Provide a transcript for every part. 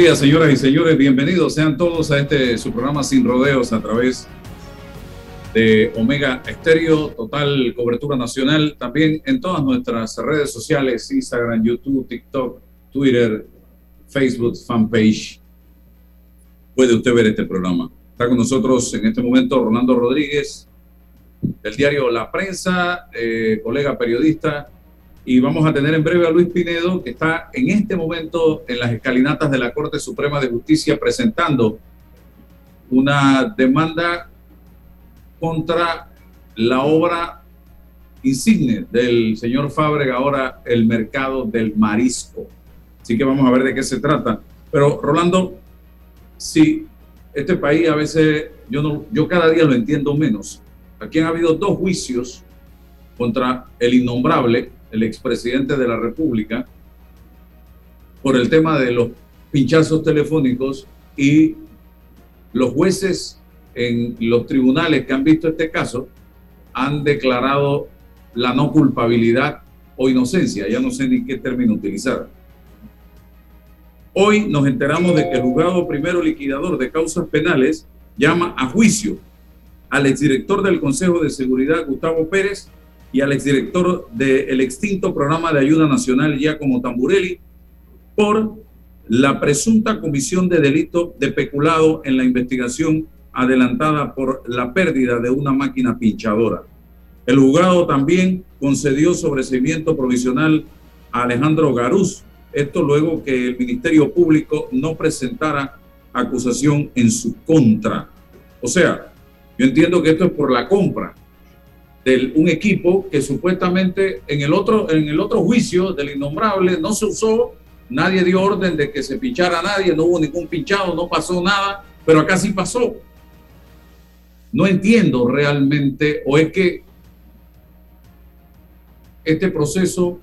Días, señoras y señores. Bienvenidos sean todos a este su programa Sin Rodeos a través de Omega Estéreo, total cobertura nacional. También en todas nuestras redes sociales, Instagram, YouTube, TikTok, Twitter, Facebook, fanpage. Puede usted ver este programa. Está con nosotros en este momento Rolando Rodríguez, del diario La Prensa, eh, colega periodista y vamos a tener en breve a Luis Pinedo, que está en este momento en las escalinatas de la Corte Suprema de Justicia presentando una demanda contra la obra insigne del señor Fábrega, ahora el mercado del marisco. Así que vamos a ver de qué se trata. Pero Rolando, sí, este país a veces, yo, no, yo cada día lo entiendo menos. Aquí han habido dos juicios contra el innombrable, el expresidente de la República, por el tema de los pinchazos telefónicos y los jueces en los tribunales que han visto este caso han declarado la no culpabilidad o inocencia, ya no sé ni qué término utilizar. Hoy nos enteramos de que el juzgado primero liquidador de causas penales llama a juicio al exdirector del Consejo de Seguridad, Gustavo Pérez, y al exdirector del extinto programa de ayuda nacional Giacomo Tamburelli por la presunta comisión de delito de peculado en la investigación adelantada por la pérdida de una máquina pinchadora. El juzgado también concedió sobreseimiento provisional a Alejandro Garuz, esto luego que el Ministerio Público no presentara acusación en su contra. O sea, yo entiendo que esto es por la compra de un equipo que supuestamente en el otro, en el otro juicio del innombrable no se usó, nadie dio orden de que se pinchara a nadie, no hubo ningún pinchado, no pasó nada, pero acá sí pasó. No entiendo realmente, o es que este proceso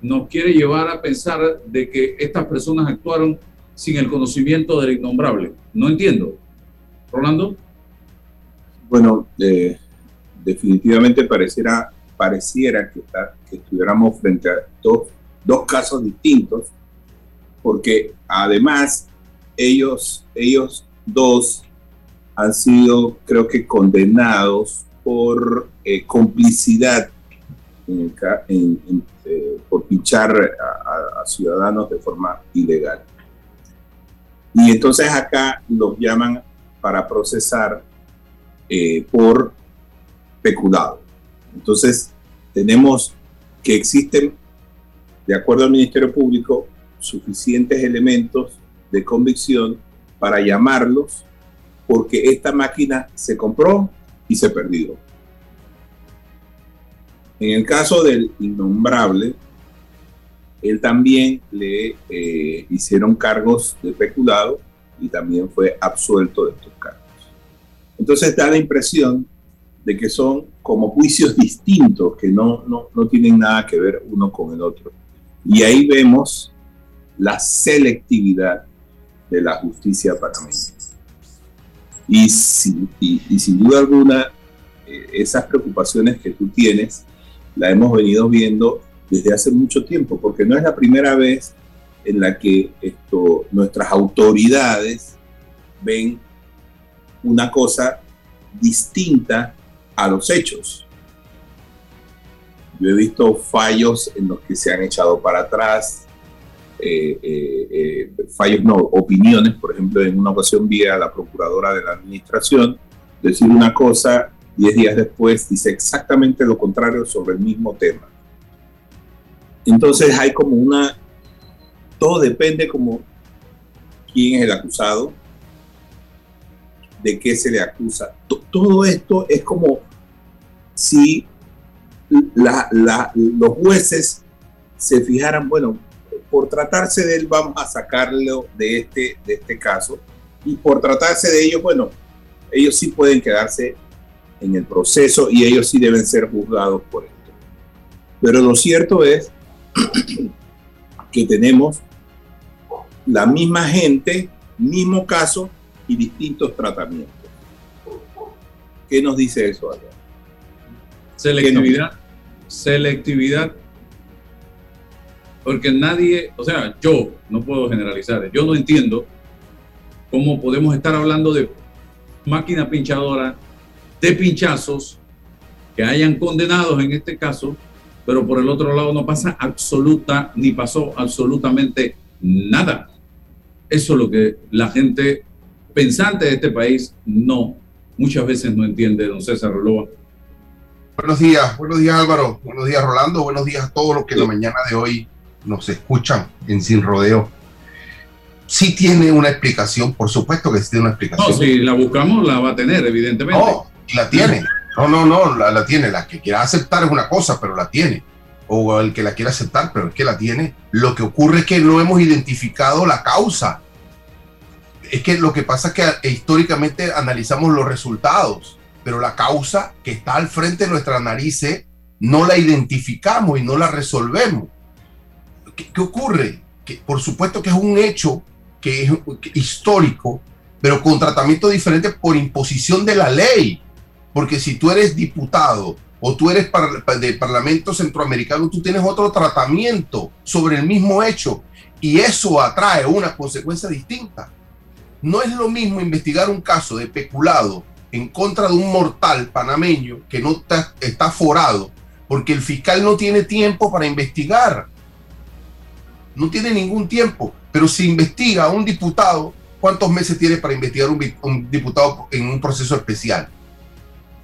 nos quiere llevar a pensar de que estas personas actuaron sin el conocimiento del innombrable. No entiendo. Rolando. Bueno, eh, definitivamente pareciera, pareciera que, que estuviéramos frente a dos, dos casos distintos, porque además ellos, ellos dos han sido, creo que, condenados por eh, complicidad eh, por pinchar a, ciudadanos de forma ilegal. Y entonces acá los llaman para procesar eh, por Entonces, tenemos que existen, de acuerdo al Ministerio Público, suficientes elementos de convicción para llamarlos porque esta máquina se compró y se perdió. En el caso del innombrable, él también le eh, hicieron cargos de peculado y también fue absuelto de estos cargos. Entonces da la impresión de que son como juicios distintos que no, no, no tienen nada que ver uno con el otro. Y ahí vemos la selectividad de la justicia panameña. Y, sin, y, sin duda alguna, eh, esas preocupaciones que tú tienes la hemos venido viendo desde hace mucho tiempo, porque no es la primera vez en la que esto, nuestras autoridades ven una cosa distinta a los hechos. Yo he visto fallos en los que se han echado para atrás, eh, eh, eh, fallos no, opiniones, por ejemplo, en una ocasión vi a la procuradora de la administración decir una cosa, diez días después dice exactamente lo contrario sobre el mismo tema. Entonces hay como una, todo depende como quién es el acusado, de qué se le acusa. todo esto es como si los jueces se fijaran, bueno, por tratarse de él vamos a sacarlo de este, de este caso y por tratarse de ellos, bueno, ellos sí pueden quedarse en el proceso y ellos sí deben ser juzgados por esto. Pero lo cierto es que tenemos la misma gente, mismo caso y distintos tratamientos. ¿Qué nos dice eso, Selectividad. Selectividad. Porque nadie, o sea, yo no puedo generalizar, yo no entiendo cómo podemos estar hablando de máquina pinchadora, de pinchazos, que hayan condenados en este caso, pero por el otro lado no pasa absoluta, ni pasó absolutamente nada. Eso es lo que la gente pensante de este país no, muchas veces no entiende, don César Roloa. Buenos días, buenos días Álvaro, buenos días Rolando, buenos días a todos los que en la mañana de hoy nos escuchan en Sin Rodeo. Sí tiene una explicación, por supuesto que sí tiene una explicación. No, si la buscamos la va a tener, evidentemente. No, y la tiene. No, no, no, la, la, tiene. La que quiera aceptar es una cosa, pero la tiene. O el que la quiera aceptar, pero es que la tiene. Lo que ocurre es que no hemos identificado la causa. Es que lo que pasa es que históricamente analizamos los resultados, pero la causa que está al frente de nuestra nariz no la identificamos y no la resolvemos. ¿Qué, qué ocurre? Que por supuesto que es un hecho que es histórico, pero con tratamiento diferente por imposición de la ley. Porque si tú eres diputado o tú eres de Parlamento Centroamericano, tú tienes otro tratamiento sobre el mismo hecho y eso atrae una consecuencia distinta. No es lo mismo investigar un caso de peculado en contra de un mortal panameño que no está, forado porque el fiscal no tiene tiempo para investigar. No tiene ningún tiempo. Pero si investiga a un diputado, ¿cuántos meses tiene para investigar un, un diputado en un proceso especial?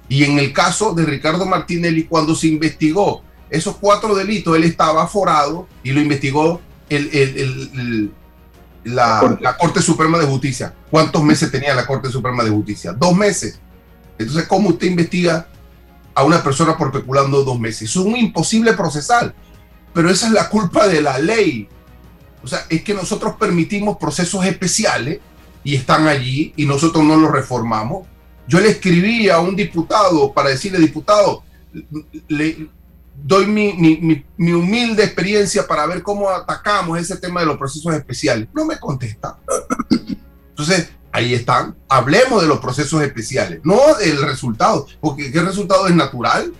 Y en el caso de Ricardo Martinelli, cuando se investigó esos cuatro delitos, él estaba forado y lo investigó el, la, la, Corte Suprema de Justicia. ¿Cuántos meses tenía la Corte Suprema de Justicia? Dos meses. Entonces, ¿cómo usted investiga a una persona por peculando dos meses? Es un imposible procesal. Pero esa es la culpa de la ley. O sea, es que nosotros permitimos procesos especiales y están allí y nosotros no los reformamos yo le escribí a un diputado para decirle, diputado, le doy mi, humilde experiencia para ver cómo atacamos ese tema de los procesos especiales. No me contesta. Entonces, ahí están. Hablemos de los procesos especiales, no del resultado, porque ¿qué resultado es natural?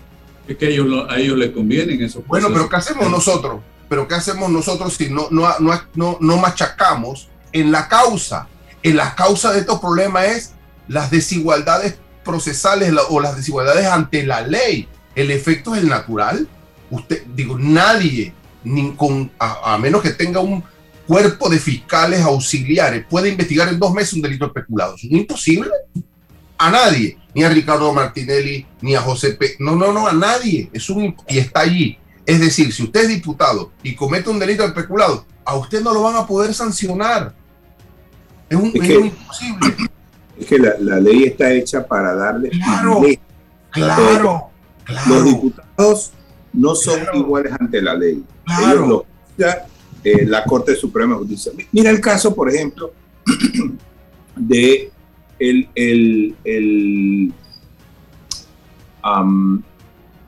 Es que a ellos, a ellos les convienen eso. Bueno, pero ¿qué hacemos nosotros? Pero ¿qué hacemos nosotros si no, no, no, no machacamos en la causa? En la causa de estos problemas es las desigualdades procesales o las desigualdades ante la ley. El efecto es el natural. Usted, digo, nadie, ni con, a, menos que tenga un cuerpo de fiscales auxiliares, puede investigar en dos meses un delito especulado. Es imposible. A nadie, ni a Ricardo Martinelli, ni a José P. No, no, no, a nadie. Es un, y está allí. Es decir, si usted es diputado y comete un delito especulado, a usted no lo van a poder sancionar. Es un, es imposible es que la, ley está hecha para darle claro, claro, Los diputados no son iguales ante la ley. Claro. Eh, la Corte Suprema de Justicia. Mira el caso, por ejemplo, de el, el, el,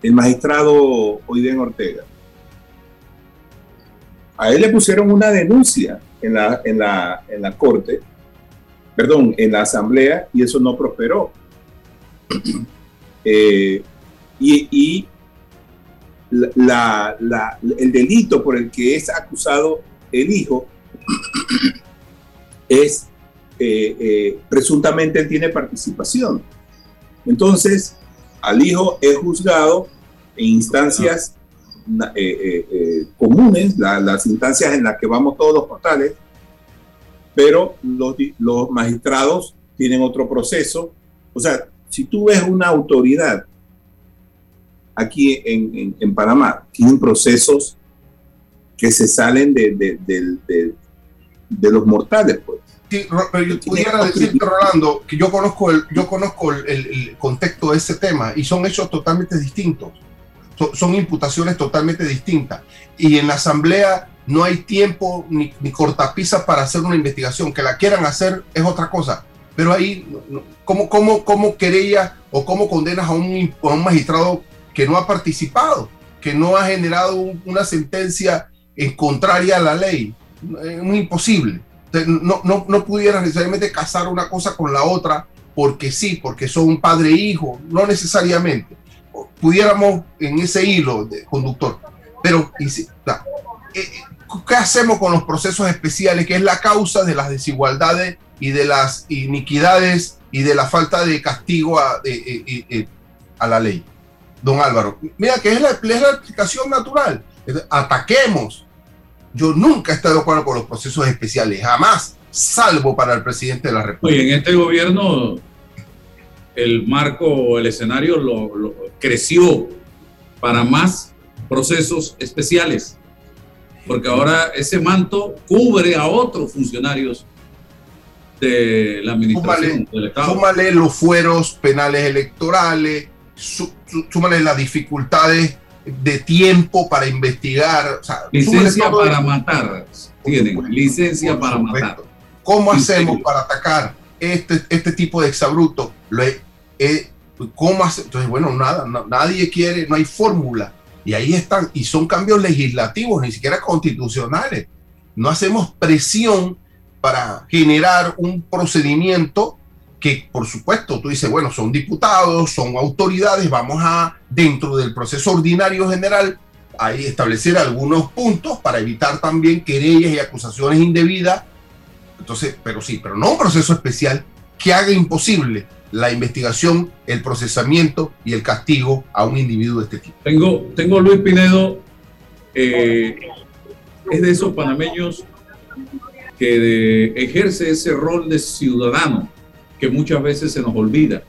el magistrado Oiden Ortega. A él le pusieron una denuncia en la, en la, en la corte perdón, en la asamblea y eso no prosperó. Eh, y, el delito por el que es acusado el hijo es eh, eh, presuntamente tiene participación. Entonces, al hijo es juzgado en instancias eh, comunes, las instancias en las que vamos todos los portales, pero los, los magistrados tienen otro proceso. O sea, si tú ves una autoridad aquí en, en, Panamá, tienen procesos que se salen de, de, de, los mortales, pues. Sí, pero yo pudiera decirte, Rolando, que yo conozco, el, yo conozco el, contexto de ese tema y son hechos totalmente distintos. Son, imputaciones totalmente distintas. Y en la Asamblea no hay tiempo ni, ni cortapisa para hacer una investigación. Que la quieran hacer es otra cosa. Pero ahí, ¿cómo, cómo, cómo querella o cómo condenas a un, a un magistrado que no ha participado, que no ha generado una sentencia en contraria a la ley? Es imposible. No, no, no pudieras necesariamente casar una cosa con la otra porque sí, porque son padre e hijo, no necesariamente. Pudiéramos en ese hilo de conductor, pero eh, eh, ¿qué hacemos con los procesos especiales, que es la causa de las desigualdades y de las iniquidades y de la falta de castigo a, a la ley? Don Álvaro, mira que es la, es la explicación natural. Ataquemos, yo nunca he estado de acuerdo con los procesos especiales, jamás, salvo para el presidente de la República. Oye, en este gobierno el marco, el escenario lo, creció para más procesos especiales, porque ahora ese manto cubre a otros funcionarios de la administración del Estado. Súmale los fueros penales electorales, súmale las dificultades de tiempo para investigar. licencia para matar. Tienen licencia para matar. ¿Cómo hacemos para atacar este, este tipo de exabruto? Lo, ¿Cómo hace? Entonces, bueno, nada, nadie quiere, no hay fórmula. Y ahí están, y son cambios legislativos, ni siquiera constitucionales. No hacemos presión para generar un procedimiento que por supuesto tú dices, bueno, son diputados, son autoridades, vamos a, dentro del proceso ordinario general, ahí establecer algunos puntos para evitar también querellas y acusaciones indebidas. Entonces, pero sí, pero no un proceso especial que haga imposible la investigación, el procesamiento y el castigo a un individuo de este tipo. Tengo, tengo Luis Pinedo, eh, es de esos panameños que ejerce ese rol de ciudadano que muchas veces se nos olvida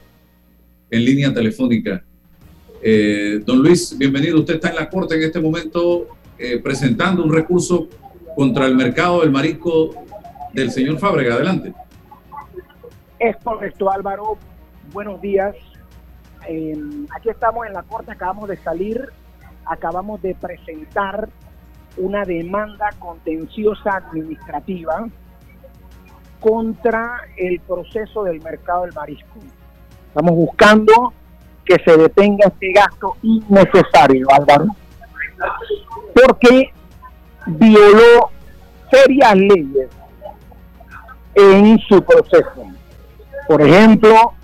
en línea telefónica. Eh, don Luis, bienvenido. Usted está en la Corte en este momento eh, presentando un recurso contra el mercado del marisco del señor Fábrega. Adelante. Es correcto, Álvaro. Buenos días. aquí estamos en la Corte, acabamos de salir, acabamos de presentar una demanda contenciosa administrativa contra el proceso del mercado del marisco. Estamos buscando que se detenga este gasto innecesario, Álvaro, porque violó serias leyes en su proceso. Por ejemplo,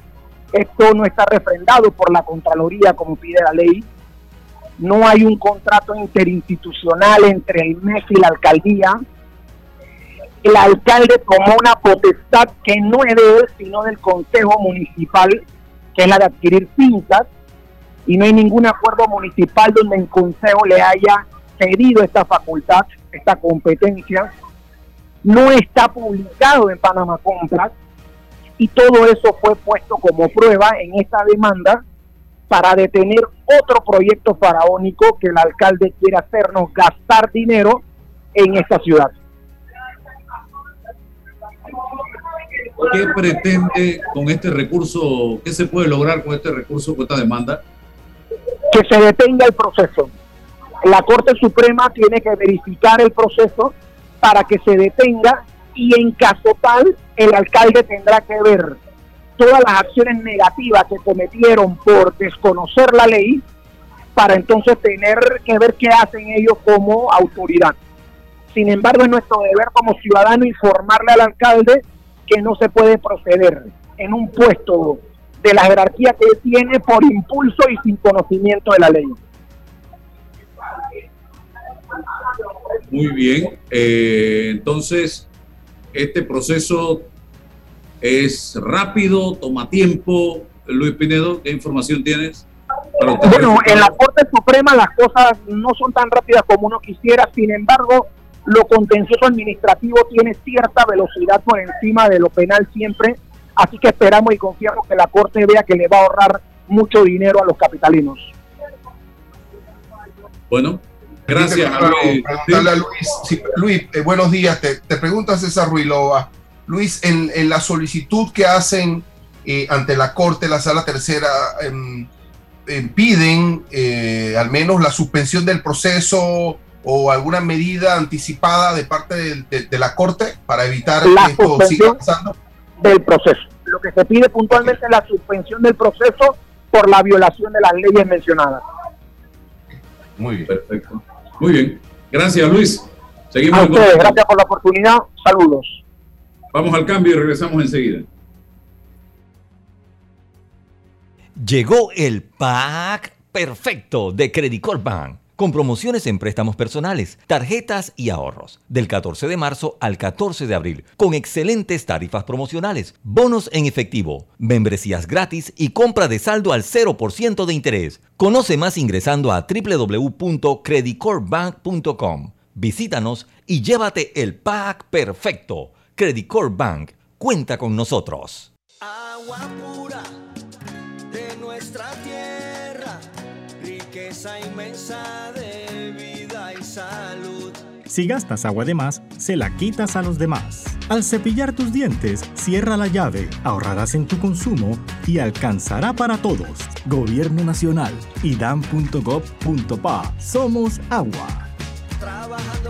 esto no está refrendado por la Contraloría como pide la ley. No hay un contrato interinstitucional entre el MES y la alcaldía el alcalde tomó una potestad que no es de él, sino del Consejo Municipal, que es la de adquirir fincas, y no hay ningún acuerdo municipal donde el Consejo le haya cedido esta facultad, esta competencia. No está publicado en Panamá Compras, y todo eso fue puesto como prueba en esta demanda para detener otro proyecto faraónico que el alcalde quiere hacernos gastar dinero en esta ciudad. ¿Qué pretende con este recurso? ¿Qué se puede lograr con este recurso, con esta demanda? Que se detenga el proceso. La Corte Suprema tiene que verificar el proceso para que se detenga y en caso tal el alcalde tendrá que ver todas las acciones negativas que cometieron por desconocer la ley para entonces tener que ver qué hacen ellos como autoridad. Sin embargo, es nuestro deber como ciudadano informarle al alcalde que no se puede proceder en un puesto de la jerarquía que tiene por impulso y sin conocimiento de la ley. Muy bien. Eh, entonces, este proceso es rápido, toma tiempo. Luis Pinedo, ¿qué información tienes? Bueno, en la Corte Suprema las cosas no son tan rápidas como uno quisiera, sin embargo, lo contencioso administrativo tiene cierta velocidad por encima de lo penal siempre, así que esperamos y confiamos que la Corte vea que le va a ahorrar mucho dinero a los capitalinos. Bueno, gracias. Luis, Luis eh, buenos días. Te, te pregunta César Ruilova. Luis, en, en, la solicitud que hacen eh, ante la Corte, la Sala Tercera, em, em, piden eh, al menos la suspensión del proceso o alguna medida anticipada de parte de, de, la Corte para evitar que esto siga pasando? Del proceso. Lo que se pide puntualmente es la suspensión del proceso por la violación de las leyes mencionadas. Muy bien. Perfecto. Muy bien. Gracias, Luis. Seguimos. A ustedes, gracias por la oportunidad. Saludos. Vamos al cambio y regresamos enseguida. Llegó el pack perfecto de Credit Bank con promociones en préstamos personales, tarjetas y ahorros, del 14 de marzo al 14 de abril, con excelentes tarifas promocionales, bonos en efectivo, membresías gratis y compra de saldo al 0% de interés. Conoce más ingresando a www.creditcorpbank.com. Visítanos y llévate el pack perfecto. Credit Bank cuenta con nosotros. Agua pura de nuestra inmensa de vida y salud. Si gastas agua de más, se la quitas a los demás. Al cepillar tus dientes, cierra la llave, ahorrarás en tu consumo y alcanzará para todos. Gobierno Nacional, idam.gov.pa. Somos agua. Trabajando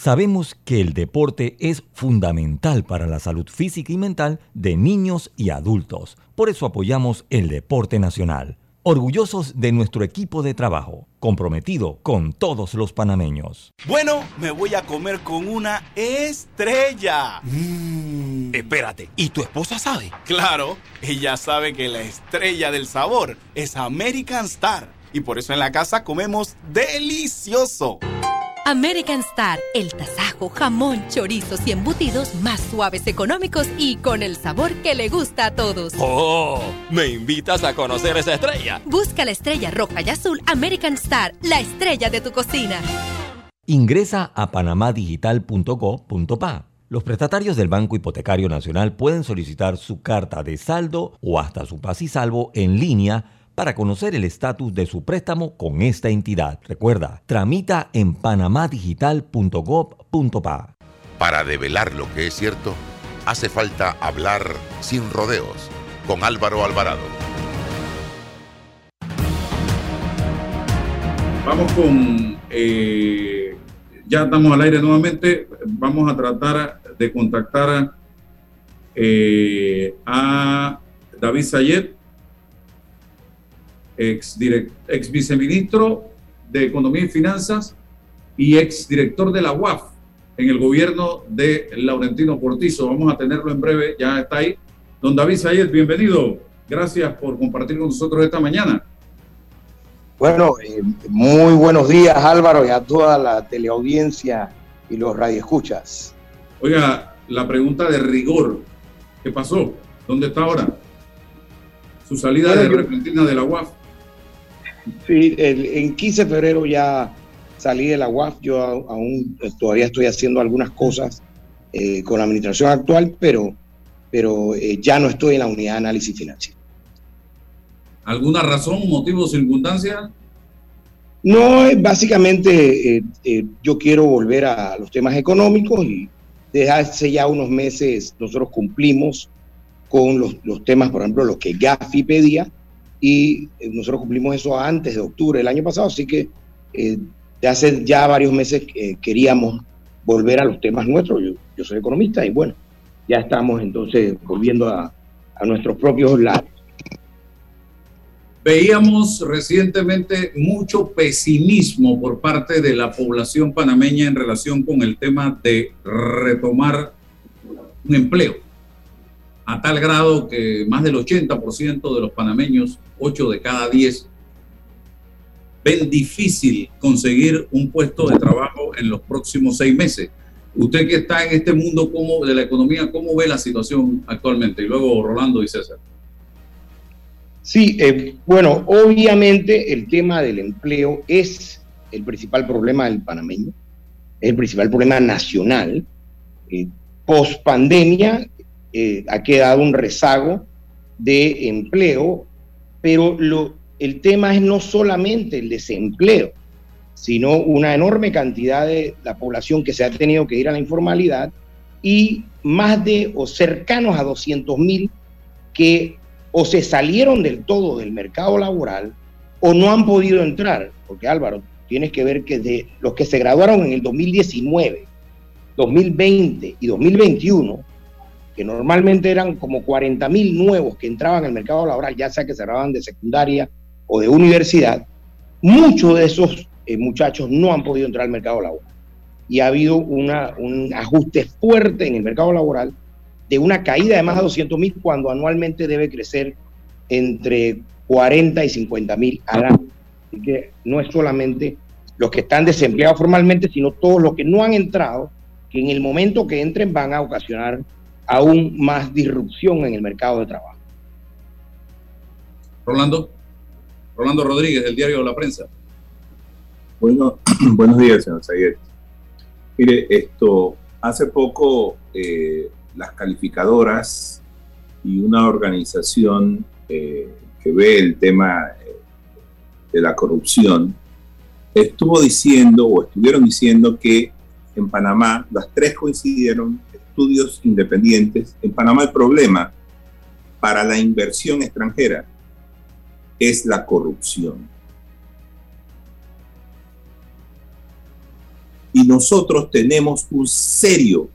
sabemos que el deporte es fundamental para la salud física y mental de niños y adultos. Por eso apoyamos el deporte nacional. Orgullosos de nuestro equipo de trabajo, comprometido con todos los panameños. Bueno, me voy a comer con una estrella. Mm. Espérate, ¿y tu esposa sabe? Claro, ella sabe que la estrella del sabor es American Star. Y por eso en la casa comemos delicioso. American Star, el tasajo, jamón, chorizos y embutidos más suaves, económicos y con el sabor que le gusta a todos. ¡Oh! ¿Me invitas a conocer esa estrella? Busca la estrella roja y azul American Star, la estrella de tu cocina. Ingresa a panamadigital.go.pa. Los prestatarios del Banco Hipotecario Nacional pueden solicitar su carta de saldo o hasta su paz y salvo en línea para conocer el estatus de su préstamo con esta entidad. Recuerda, tramita en panamadigital.gov.pa. Para develar lo que es cierto, hace falta hablar sin rodeos con Álvaro Alvarado. Vamos con... Eh, ya estamos al aire nuevamente. Vamos a tratar de contactar eh, a David Sayet ex, ex viceministro de Economía y Finanzas y ex director de la UAF en el gobierno de Laurentino Cortizo. Vamos a tenerlo en breve, ya está ahí. Don David Sayed, bienvenido. Gracias por compartir con nosotros esta mañana. Bueno, eh, muy buenos días Álvaro y a toda la teleaudiencia y los radioescuchas. Oiga, la pregunta de rigor, ¿qué pasó? ¿Dónde está ahora? Su salida de repentina de la UAF. Sí, el- en 15 de febrero ya salí de la UAF, yo aún eh, todavía estoy haciendo algunas cosas eh, con la administración actual, pero, pero eh, ya no estoy en la unidad de análisis financiero. ¿Alguna razón, motivo, circunstancia? No, básicamente eh, eh, yo quiero volver a los temas económicos y desde hace ya unos meses nosotros cumplimos con los, los temas, por ejemplo, los que Gafi pedía y eh, nosotros cumplimos eso antes de octubre del año pasado, así que eh, de hace ya varios meses eh, queríamos volver a los temas nuestros. Yo, yo soy economista y bueno, ya estamos entonces volviendo a, a nuestros propios lados. Veíamos recientemente mucho pesimismo por parte de la población panameña en relación con el tema de retomar un empleo, a tal grado que más del 80% de los panameños, 8 de cada 10, ven difícil conseguir un puesto de trabajo en los próximos seis meses. Usted que está en este mundo como de la economía, ¿cómo ve la situación actualmente? Y luego Rolando y César. Sí, eh, bueno, obviamente el tema del empleo es el principal problema del panameño, es el principal problema nacional. Eh, Post pandemia eh, ha quedado un rezago de empleo, pero lo, el tema es no solamente el desempleo, sino una enorme cantidad de la población que se ha tenido que ir a la informalidad y más de o cercanos a 200 mil que o se salieron del todo del mercado laboral o no han podido entrar, porque Álvaro, tienes que ver que de los que se graduaron en el 2019, 2020 y 2021, que normalmente eran como 40 mil nuevos que entraban al mercado laboral, ya sea que se graduaban de secundaria o de universidad, muchos de esos eh, muchachos no han podido entrar al mercado laboral. Y ha habido una, un ajuste fuerte en el mercado laboral de una caída de más de 200 mil cuando anualmente debe crecer entre 40 y 50 mil al año. Así que no es solamente los que están desempleados formalmente, sino todos los que no han entrado, que en el momento que entren van a ocasionar aún más disrupción en el mercado de trabajo. Rolando. Rolando Rodríguez, del diario La Prensa. Bueno, buenos días, señor Sayed. Mire, esto, hace poco eh, las calificadoras y una organización eh, que ve el tema eh, de la corrupción estuvo diciendo o estuvieron diciendo que en Panamá, las tres coincidieron, estudios independientes, en Panamá el problema para la inversión extranjera es la corrupción. Y nosotros tenemos un serio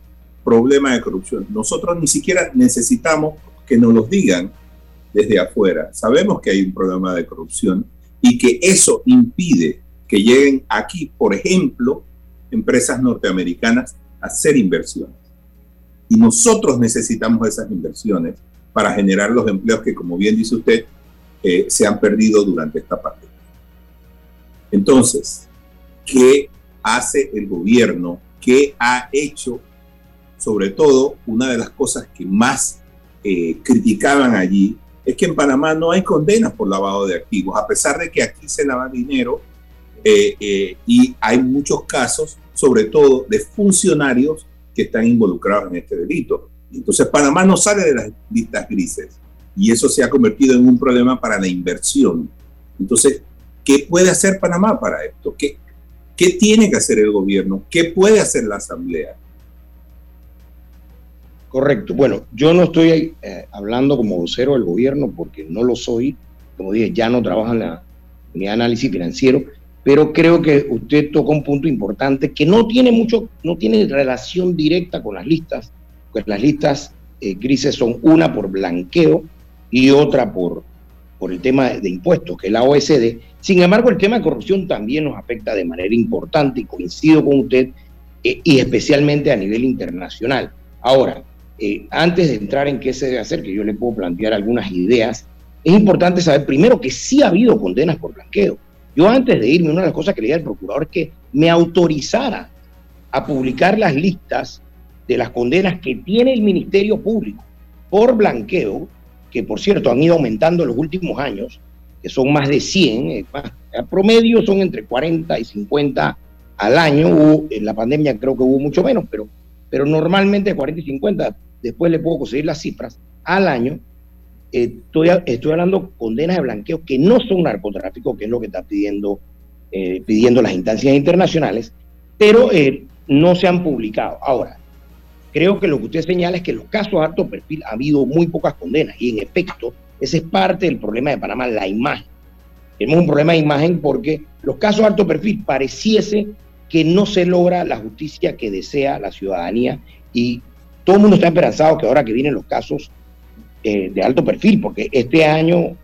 problema de corrupción. Nosotros ni siquiera necesitamos que nos los digan desde afuera. Sabemos que hay un problema de corrupción y que eso impide que lleguen aquí, por ejemplo, empresas norteamericanas a hacer inversiones. Y nosotros necesitamos esas inversiones para generar los empleos que, como bien dice usted, eh, se han perdido durante esta pandemia. Entonces, ¿qué hace el gobierno? ¿Qué ha hecho? Sobre todo, una de las cosas que más eh, criticaban allí es que en Panamá no hay condenas por lavado de activos, a pesar de que aquí se lava dinero eh, eh, y hay muchos casos, sobre todo de funcionarios que están involucrados en este delito. Entonces Panamá no sale de las listas grises y eso se ha convertido en un problema para la inversión. Entonces, ¿qué puede hacer Panamá para esto? ¿Qué, qué tiene que hacer el gobierno? ¿Qué puede hacer la Asamblea? Correcto. Bueno, yo no estoy eh, hablando como vocero del gobierno porque no lo soy. Como dije, ya no trabajo en la unidad de análisis financiero, pero creo que usted toca un punto importante que no tiene mucho, no tiene relación directa con las listas, pues las listas eh, grises son una por blanqueo y otra por, por el tema de impuestos, que la OSD Sin embargo, el tema de corrupción también nos afecta de manera importante y coincido con usted, eh, y especialmente a nivel internacional. Ahora, eh, antes de entrar en qué se debe hacer, que yo le puedo plantear algunas ideas, es importante saber primero que sí ha habido condenas por blanqueo. Yo antes de irme, una de las cosas que le dije al procurador es que me autorizara a publicar las listas de las condenas que tiene el Ministerio Público por blanqueo, que por cierto han ido aumentando en los últimos años, que son más de 100, eh, más, a promedio son entre 40 y 50 al año, hubo, en la pandemia creo que hubo mucho menos, pero, pero normalmente 40 y 50, después le puedo conseguir las cifras, al año, estoy, estoy hablando condenas de blanqueo que no son narcotráfico, que es lo que está pidiendo, eh, pidiendo las instancias internacionales, pero eh, no se han publicado. Ahora, creo que lo que usted señala es que en los casos de alto perfil ha habido muy pocas condenas y en efecto, ese es parte del problema de Panamá, la imagen. Tenemos un problema de imagen porque los casos de alto perfil pareciese que no se logra la justicia que desea la ciudadanía y todo el mundo está esperanzado que ahora que vienen los casos eh, de alto perfil, porque este año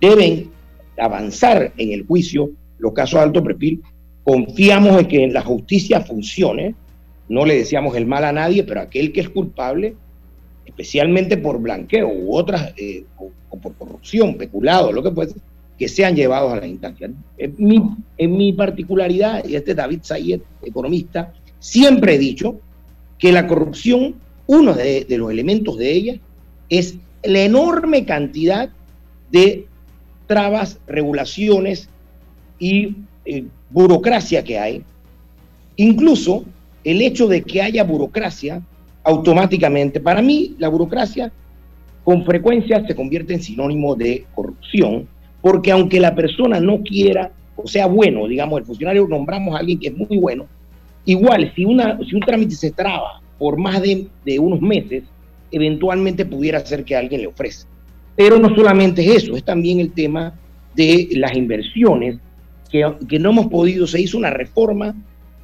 deben avanzar en el juicio los casos de alto perfil, confiamos en que la justicia funcione, no le deseamos el mal a nadie, pero aquel que es culpable, especialmente por blanqueo u otras, eh, o, por corrupción, peculado, lo que fuese, que sean llevados a la instancia. En mi, en mi particularidad, y este David Sayed, economista, siempre he dicho que la corrupción, uno de, de los elementos de ella, es la enorme cantidad de trabas, regulaciones y eh, burocracia que hay. Incluso el hecho de que haya burocracia automáticamente, para mí la burocracia con frecuencia se convierte en sinónimo de corrupción, porque aunque la persona no quiera o sea bueno, digamos, el funcionario nombramos a alguien que es muy bueno, igual si, una, si un trámite se traba por más de, de unos meses, eventualmente pudiera ser que alguien le ofrezca. Pero no solamente es eso, es también el tema de las inversiones, que, que no hemos podido, se hizo una reforma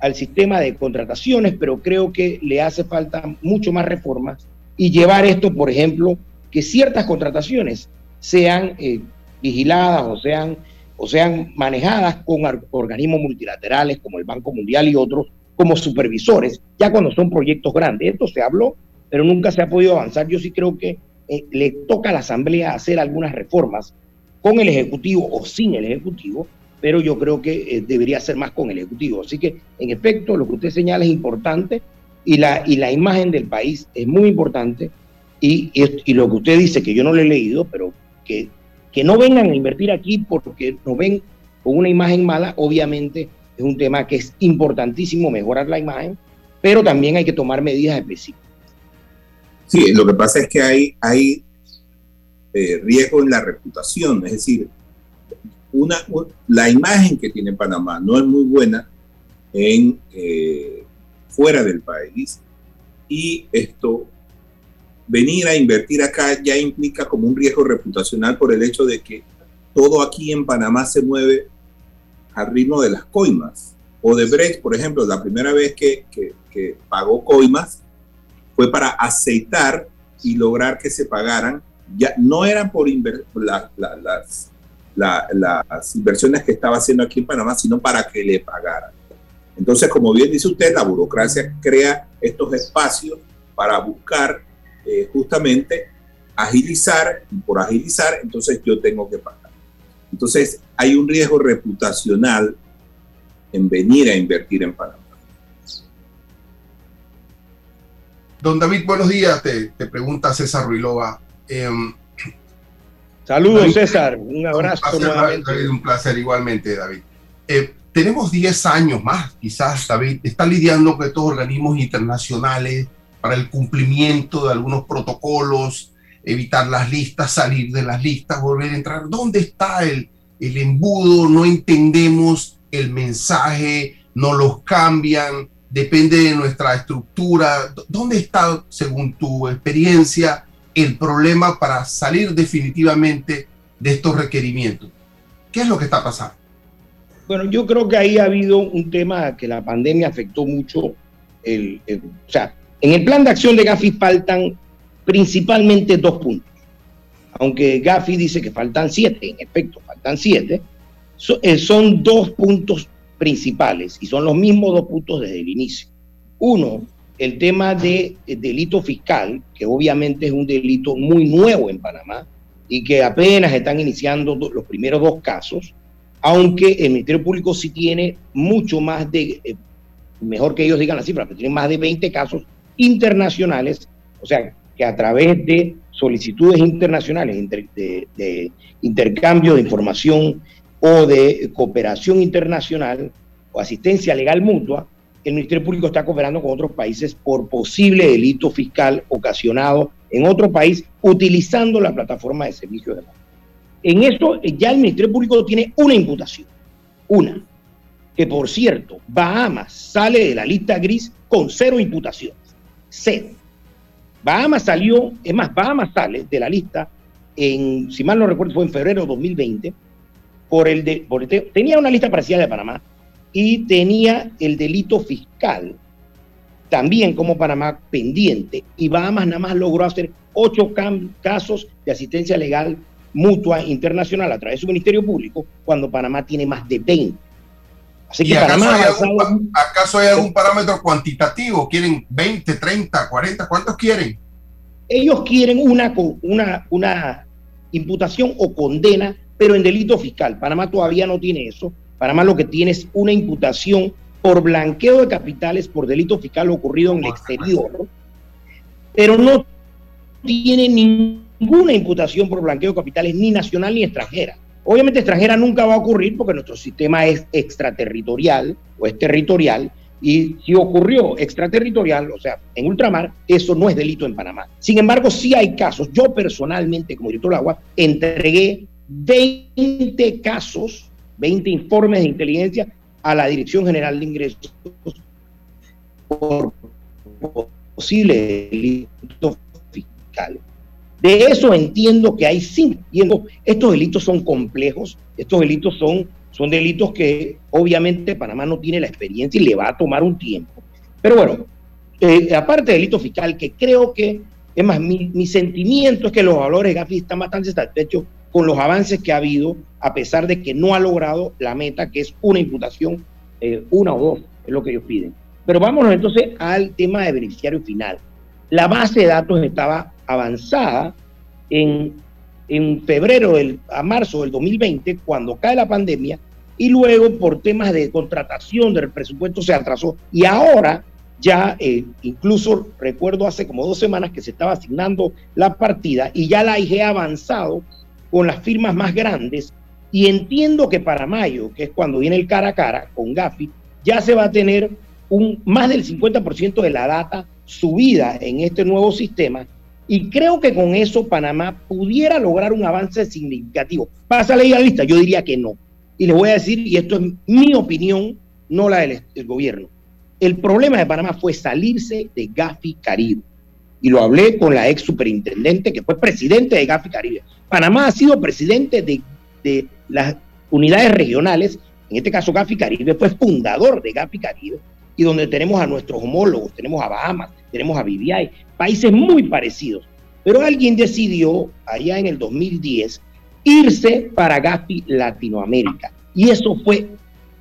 al sistema de contrataciones, pero creo que le hace falta mucho más reformas y llevar esto, por ejemplo, que ciertas contrataciones sean eh, vigiladas o sean, o sean manejadas con organismos multilaterales como el Banco Mundial y otros como supervisores, ya cuando son proyectos grandes. Esto se habló, pero nunca se ha podido avanzar. Yo sí creo que eh, le toca a la Asamblea hacer algunas reformas con el Ejecutivo o sin el Ejecutivo, pero yo creo que eh, debería ser más con el Ejecutivo. Así que, en efecto, lo que usted señala es importante y la, y la imagen del país es muy importante. Y, y, y lo que usted dice, que yo no le he leído, pero que, que no vengan a invertir aquí porque nos ven con una imagen mala, obviamente es un tema que es importantísimo mejorar la imagen, pero también hay que tomar medidas específicas. Sí, lo que pasa es que hay, hay eh, riesgo en la reputación, es decir, una, un, la imagen que tiene Panamá no es muy buena en eh, fuera del país y esto venir a invertir acá ya implica como un riesgo reputacional por el hecho de que todo aquí en Panamá se mueve al ritmo de las coimas. O de Brecht, por ejemplo, la primera vez que, que, que pagó coimas fue para aceitar y lograr que se pagaran. Ya no eran por la, la, las, la, las inversiones que estaba haciendo aquí en Panamá, sino para que le pagaran. Entonces, como bien dice usted, la burocracia crea estos espacios para buscar eh, justamente agilizar, y por agilizar, entonces yo tengo que pagar. Entonces, hay un riesgo reputacional en venir a invertir en Panamá. Don David, buenos días. Te, te pregunta César Ruilova. Eh, Saludos, David, César. Un abrazo. Un placer, nuevamente. David, un placer igualmente, David. Eh, tenemos 10 años más, quizás, David. Está lidiando con estos organismos internacionales para el cumplimiento de algunos protocolos, evitar las listas, salir de las listas, volver a entrar. ¿Dónde está el, el embudo? No entendemos el mensaje, no los cambian, depende de nuestra estructura. ¿Dónde está, según tu experiencia, el problema para salir definitivamente de estos requerimientos? ¿Qué es lo que está pasando? Bueno, yo creo que ahí ha habido un tema que la pandemia afectó mucho. O sea, en el plan de acción de Gafi faltan principalmente dos puntos. Aunque Gafi dice que faltan siete, en efecto, faltan siete, eh, son dos puntos principales y son los mismos dos puntos desde el inicio. Uno, el tema de eh, delito fiscal, que obviamente es un delito muy nuevo en Panamá y que apenas están iniciando do- los primeros dos casos, aunque el Ministerio Público sí tiene mucho más de, eh, mejor que ellos digan la cifra, pero tienen más de 20 casos internacionales, o sea, que a través de solicitudes internacionales inter- de, de intercambio de información o de cooperación internacional o asistencia legal mutua, el Ministerio Público está cooperando con otros países por posible delito fiscal ocasionado en otro país utilizando la plataforma de servicios de la En eso eh, ya el Ministerio Público tiene una imputación, una, que por cierto, Bahamas sale de la lista gris con cero imputaciones, cero. Bahamas salió, es más, Bahamas sale de la lista en, si mal no recuerdo, fue en febrero de 2020, por el de, por el te- tenía una lista parcial de Panamá y tenía el delito fiscal también como Panamá pendiente y Bahamas nada más logró hacer ocho casos de asistencia legal mutua internacional a través de su Ministerio Público cuando Panamá tiene más de 20. Así ¿Y que acaso Panamá hay, ha algún, acaso hay algún parámetro cuantitativo? ¿Quieren 20, 30, 40? ¿Cuántos quieren? ellos quieren una, una, una imputación o condena, pero en delito fiscal. Panamá todavía no tiene eso. Panamá lo que tiene es una imputación por blanqueo de capitales por delito fiscal ocurrido en el exterior, pero no tiene ninguna imputación por blanqueo de capitales ni nacional ni extranjera. Obviamente extranjera nunca va a ocurrir porque nuestro sistema es extraterritorial o es territorial y si ocurrió extraterritorial, o sea, en ultramar, eso no es delito en Panamá. Sin embargo, sí hay casos. Yo personalmente, como director del agua, entregué 20 casos, 20 informes de inteligencia a la Dirección General de Ingresos por posible delito fiscal. De eso entiendo que hay cinco. Estos delitos son complejos, estos delitos son, son delitos que obviamente Panamá no tiene la experiencia y le va a tomar un tiempo. Pero bueno, eh, aparte del delito fiscal, que creo que, es más, mi, mi sentimiento es que los valores de Gafi están bastante satisfechos con los avances que ha habido, a pesar de que no ha logrado la meta, que es una imputación, eh, una o dos, es lo que ellos piden. Pero vámonos entonces al tema de beneficiario final. La base de datos estaba avanzada en, en febrero del, a marzo del 2020, cuando cae la pandemia, y luego por temas de contratación del presupuesto se atrasó. Y ahora ya, eh, incluso recuerdo hace como dos semanas que se estaba asignando la partida y ya la IG ha avanzado con las firmas más grandes. Y entiendo que para mayo, que es cuando viene el cara a cara con Gafi, ya se va a tener un, más del 50% de la data subida en este nuevo sistema y creo que con eso Panamá pudiera lograr un avance significativo. ¿Pasa la lista? Yo diría que no. Y les voy a decir, y esto es mi opinión, no la del, del gobierno. El problema de Panamá fue salirse de Gafi Caribe. Y lo hablé con la ex superintendente que fue presidente de Gafi Caribe. Panamá ha sido presidente de, las unidades regionales, en este caso Gafi Caribe, fue fundador de Gafi Caribe, y donde tenemos a nuestros homólogos, tenemos a Bahamas, tenemos a BVI, países muy parecidos. Pero alguien decidió, allá en el 2010, irse para Gafi Latinoamérica. Y eso fue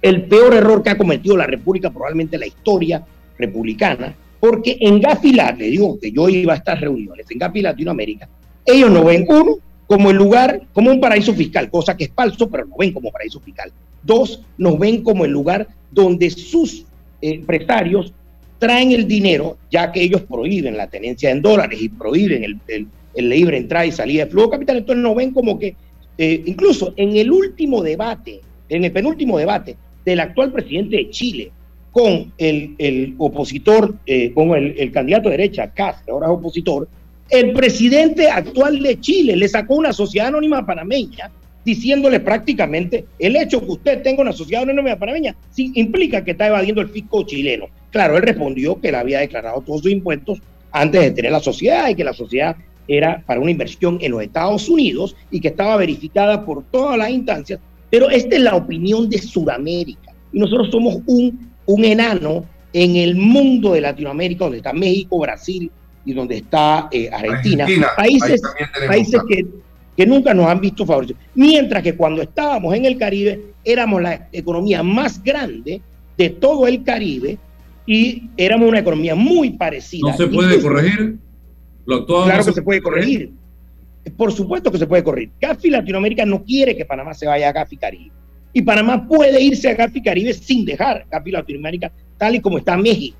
el peor error que ha cometido la República, probablemente en la historia republicana, porque en Gafi le digo que yo iba a estas reuniones, en Gafi Latinoamérica, ellos no ven, uno, como el lugar, como un paraíso fiscal, cosa que es falso, pero no ven como paraíso fiscal. Dos, nos ven como el lugar donde sus empresarios traen el dinero, ya que ellos prohíben la tenencia en dólares y prohíben el, libre entrada y salida de flujo capital, entonces nos ven como que, eh, incluso en el último debate, en el penúltimo debate del actual presidente de Chile con el, opositor, eh, con el, candidato de derecha, Cast, que ahora es opositor, el presidente actual de Chile le sacó una sociedad anónima panameña diciéndole prácticamente el hecho que usted tenga una sociedad anónima panameña implica que está evadiendo el fisco chileno. Claro, él respondió que él había declarado todos sus impuestos antes de tener la sociedad y que la sociedad era para una inversión en los Estados Unidos y que estaba verificada por todas las instancias, pero esta es la opinión de Sudamérica y nosotros somos un, un enano en el mundo de Latinoamérica, donde está México, Brasil y donde está eh, Argentina, Argentina, países, países que que nunca nos han visto favorecidos. Mientras que cuando estábamos en el Caribe, éramos la economía más grande de todo el Caribe y éramos una economía muy parecida. ¿No se puede Incluso- corregir? ¿Lo Claro no que se puede corregir. Por supuesto que se puede corregir. Gafi Latinoamérica no quiere que Panamá se vaya a Gafi Caribe. Y Panamá puede irse a Gafi Caribe sin dejar Gafi Latinoamérica tal y como está México.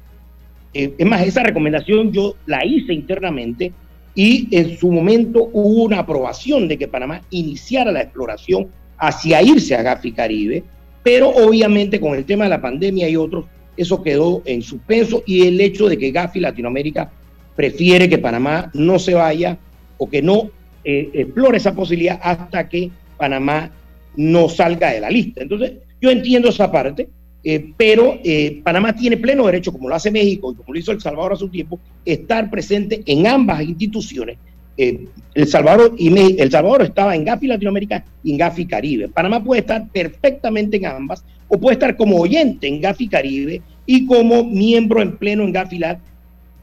Eh, es más, esa recomendación yo la hice internamente y en su momento hubo una aprobación de que Panamá iniciara la exploración hacia irse a Gafi Caribe, pero obviamente con el tema de la pandemia y otros, eso quedó en suspenso y el hecho de que Gafi Latinoamérica prefiere que Panamá no se vaya o que no eh, explore esa posibilidad hasta que Panamá no salga de la lista. Entonces, yo entiendo esa parte, eh, pero eh, Panamá tiene pleno derecho, como lo hace México y como lo hizo El Salvador hace un tiempo, estar presente en ambas instituciones. Eh, el Salvador y Me- El Salvador estaba en Gafi Latinoamérica y en Gafi Caribe. Panamá puede estar perfectamente en ambas o puede estar como oyente en Gafi Caribe y como miembro en pleno en Gafi Lat.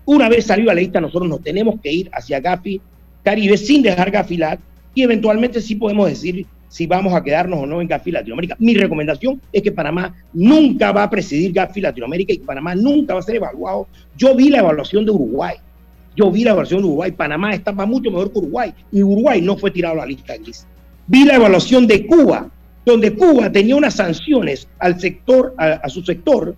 Una vez salió la lista, nosotros nos tenemos que ir hacia Gafi Caribe sin dejar Gafi Lat y eventualmente sí podemos decir si vamos a quedarnos o no en Gafi Latinoamérica. Mi recomendación es que Panamá nunca va a presidir Gafi Latinoamérica y Panamá nunca va a ser evaluado. Yo vi la evaluación de Uruguay. Yo vi la evaluación de Uruguay. Panamá estaba mucho mejor que Uruguay y Uruguay no fue tirado a la lista gris. Vi la evaluación de Cuba, donde Cuba tenía unas sanciones al sector, a, su sector,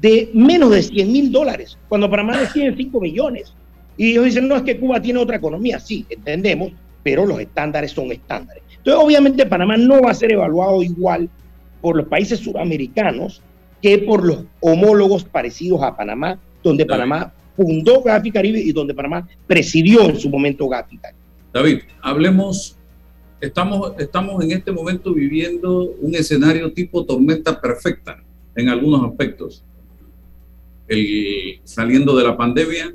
de menos de 100 mil dólares, cuando Panamá decía 5 millones. Y ellos dicen, no, es que Cuba tiene otra economía. Sí, entendemos, pero los estándares son estándares. Entonces, obviamente, Panamá no va a ser evaluado igual por los países suramericanos que por los homólogos parecidos a Panamá, donde Panamá fundó Gafi Caribe y donde Panamá presidió en su momento Gafi Caribe. David, hablemos, estamos, estamos en este momento viviendo un escenario tipo tormenta perfecta en algunos aspectos. El, saliendo de la pandemia,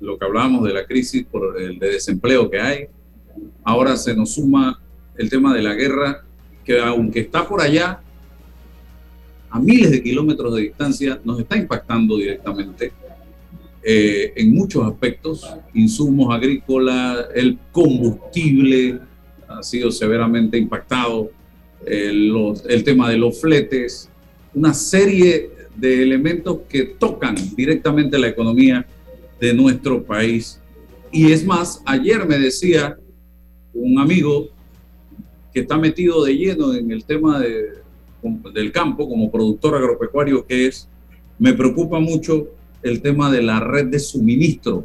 lo que hablábamos de la crisis por el de desempleo que hay, ahora se nos suma el tema de la guerra, que aunque está por allá, a miles de kilómetros de distancia, nos está impactando directamente eh, en muchos aspectos, insumos agrícolas, el combustible ha sido severamente impactado, el, los- el tema de los fletes, una serie de elementos que tocan directamente la economía de nuestro país. Y es más, ayer me decía un amigo que está metido de lleno en el tema de- del campo como productor agropecuario que es, me preocupa mucho el tema de la red de suministro.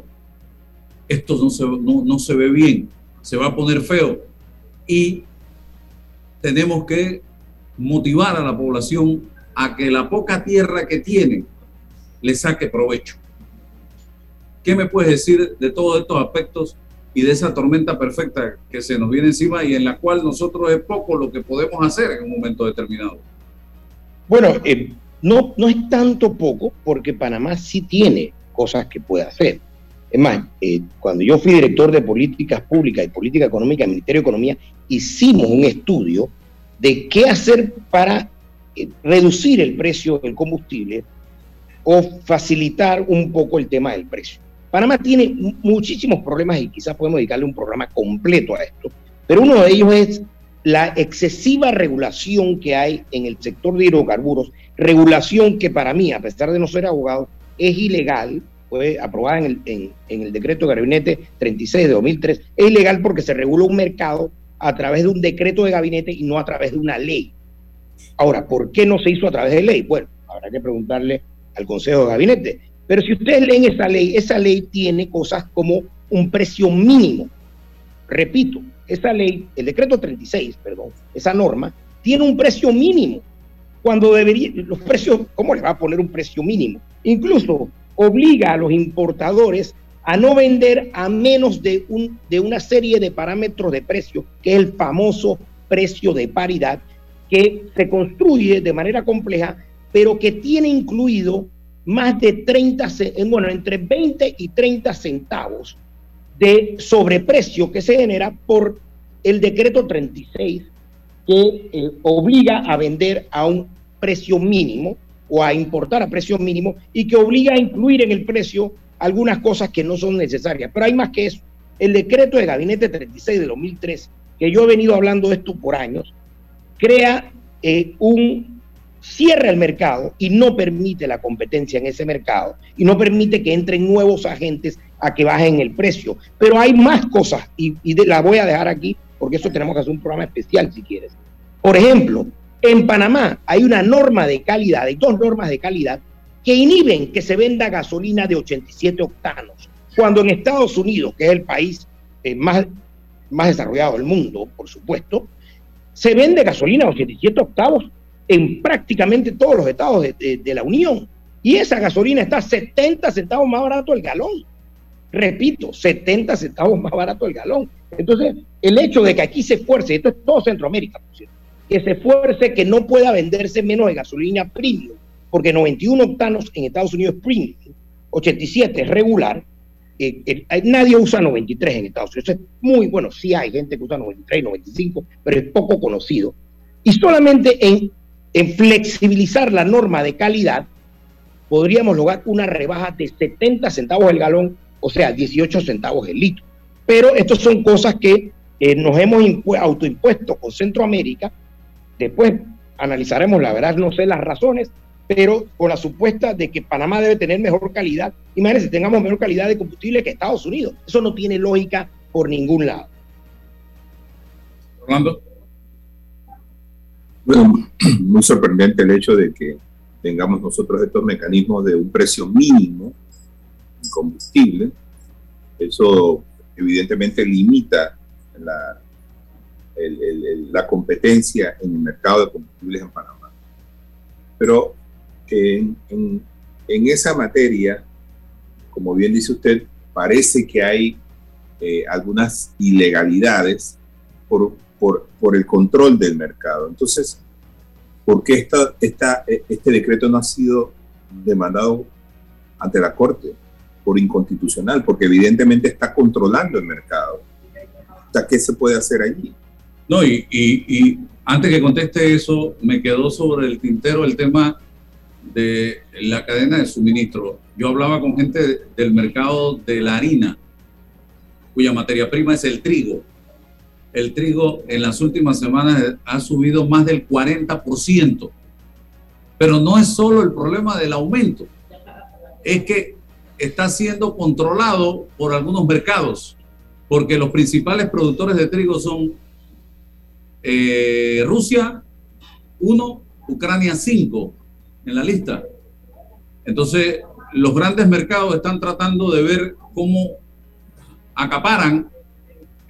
Esto no se, no, no se ve bien, se va a poner feo y tenemos que motivar a la población a que la poca tierra que tiene le saque provecho. ¿Qué me puedes decir de todos estos aspectos y de esa tormenta perfecta que se nos viene encima y en la cual nosotros es poco lo que podemos hacer en un momento determinado? Bueno, eh, no, no es tanto poco porque Panamá sí tiene cosas que puede hacer. Es más, eh, cuando yo fui director de políticas públicas y política económica del Ministerio de Economía, hicimos un estudio de qué hacer para eh, reducir el precio del combustible o facilitar un poco el tema del precio. Panamá tiene mu- muchísimos problemas y quizás podemos dedicarle un programa completo a esto, pero uno de ellos es la excesiva regulación que hay en el sector de hidrocarburos, regulación que para mí, a pesar de no ser abogado, es ilegal, fue aprobada en el decreto de gabinete 36 de 2003, es ilegal porque se regula un mercado a través de un decreto de gabinete y no a través de una ley. Ahora, ¿por qué no se hizo a través de ley? Bueno, habrá que preguntarle al Consejo de Gabinete. Pero si ustedes leen esa ley, esa ley tiene cosas como un precio mínimo. Repito, esa ley, el decreto 36, perdón, esa norma, tiene un precio mínimo. Cuando debería, los precios, ¿cómo le va a poner un precio mínimo? Incluso obliga a los importadores a no vender a menos de, un, de una serie de parámetros de precio, que es el famoso precio de paridad, que se construye de manera compleja, pero que tiene incluido más de 30, ce- eh, bueno, entre 20 y 30 centavos de sobreprecio que se genera por el decreto 36 que eh, obliga a vender a un precio mínimo o a importar a precio mínimo y que obliga a incluir en el precio algunas cosas que no son necesarias. Pero hay más que eso. El decreto de gabinete 36 de 2003, que yo he venido hablando de esto por años, crea eh, un cierra el mercado y no permite la competencia en ese mercado y no permite que entren nuevos agentes a que bajen el precio. Pero hay más cosas y, de- la voy a dejar aquí porque eso tenemos que hacer un programa especial si quieres. Por ejemplo, en Panamá hay una norma de calidad, hay dos normas de calidad que inhiben que se venda gasolina de 87 octanos, cuando en Estados Unidos, que es el país eh, más, más desarrollado del mundo, por supuesto, se vende gasolina a 87 octavos en prácticamente todos los estados de, la Unión. Y esa gasolina está 70 centavos más barato el galón. Repito, 70 centavos más barato el galón. Entonces, el hecho de que aquí se esfuerce, esto es todo Centroamérica, por cierto, que se esfuerce que no pueda venderse menos de gasolina premium, porque 91 octanos en Estados Unidos es premium, 87 es regular, eh, eh, eh, nadie usa 93 en Estados Unidos. Es muy bueno, sí hay gente que usa 93, 95, pero es poco conocido. Y solamente en, en flexibilizar la norma de calidad podríamos lograr una rebaja de 70 centavos el galón, o sea, 18 centavos el litro. Pero estas son cosas que eh, nos hemos impu- autoimpuesto con Centroamérica. Después analizaremos, la verdad, no sé las razones, pero con la supuesta de que Panamá debe tener mejor calidad. Imagínense, tengamos mejor calidad de combustible que Estados Unidos. Eso no tiene lógica por ningún lado. Orlando. Bueno, muy sorprendente el hecho de que tengamos nosotros estos mecanismos de un precio mínimo en combustible. Eso evidentemente limita la, el- el- la competencia en el mercado de combustibles en Panamá. Pero en, en- en esa materia, como bien dice usted, parece que hay eh, algunas ilegalidades por, por, por el control del mercado. Entonces, ¿por qué esta, esta, este decreto no ha sido demandado ante la Corte por inconstitucional? Porque evidentemente está controlando el mercado. ¿qué se puede hacer allí? No, y, y- y antes que conteste eso, me quedó sobre el tintero el tema de la cadena de suministro. Yo hablaba con gente del mercado de la harina, cuya materia prima es el trigo. El trigo en las últimas semanas ha subido más del 40%. Pero no es solo el problema del aumento, es que está siendo controlado por algunos mercados, porque los principales productores de trigo son eh, Rusia 1, Ucrania 5 en la lista. Entonces, los grandes mercados están tratando de ver cómo acaparan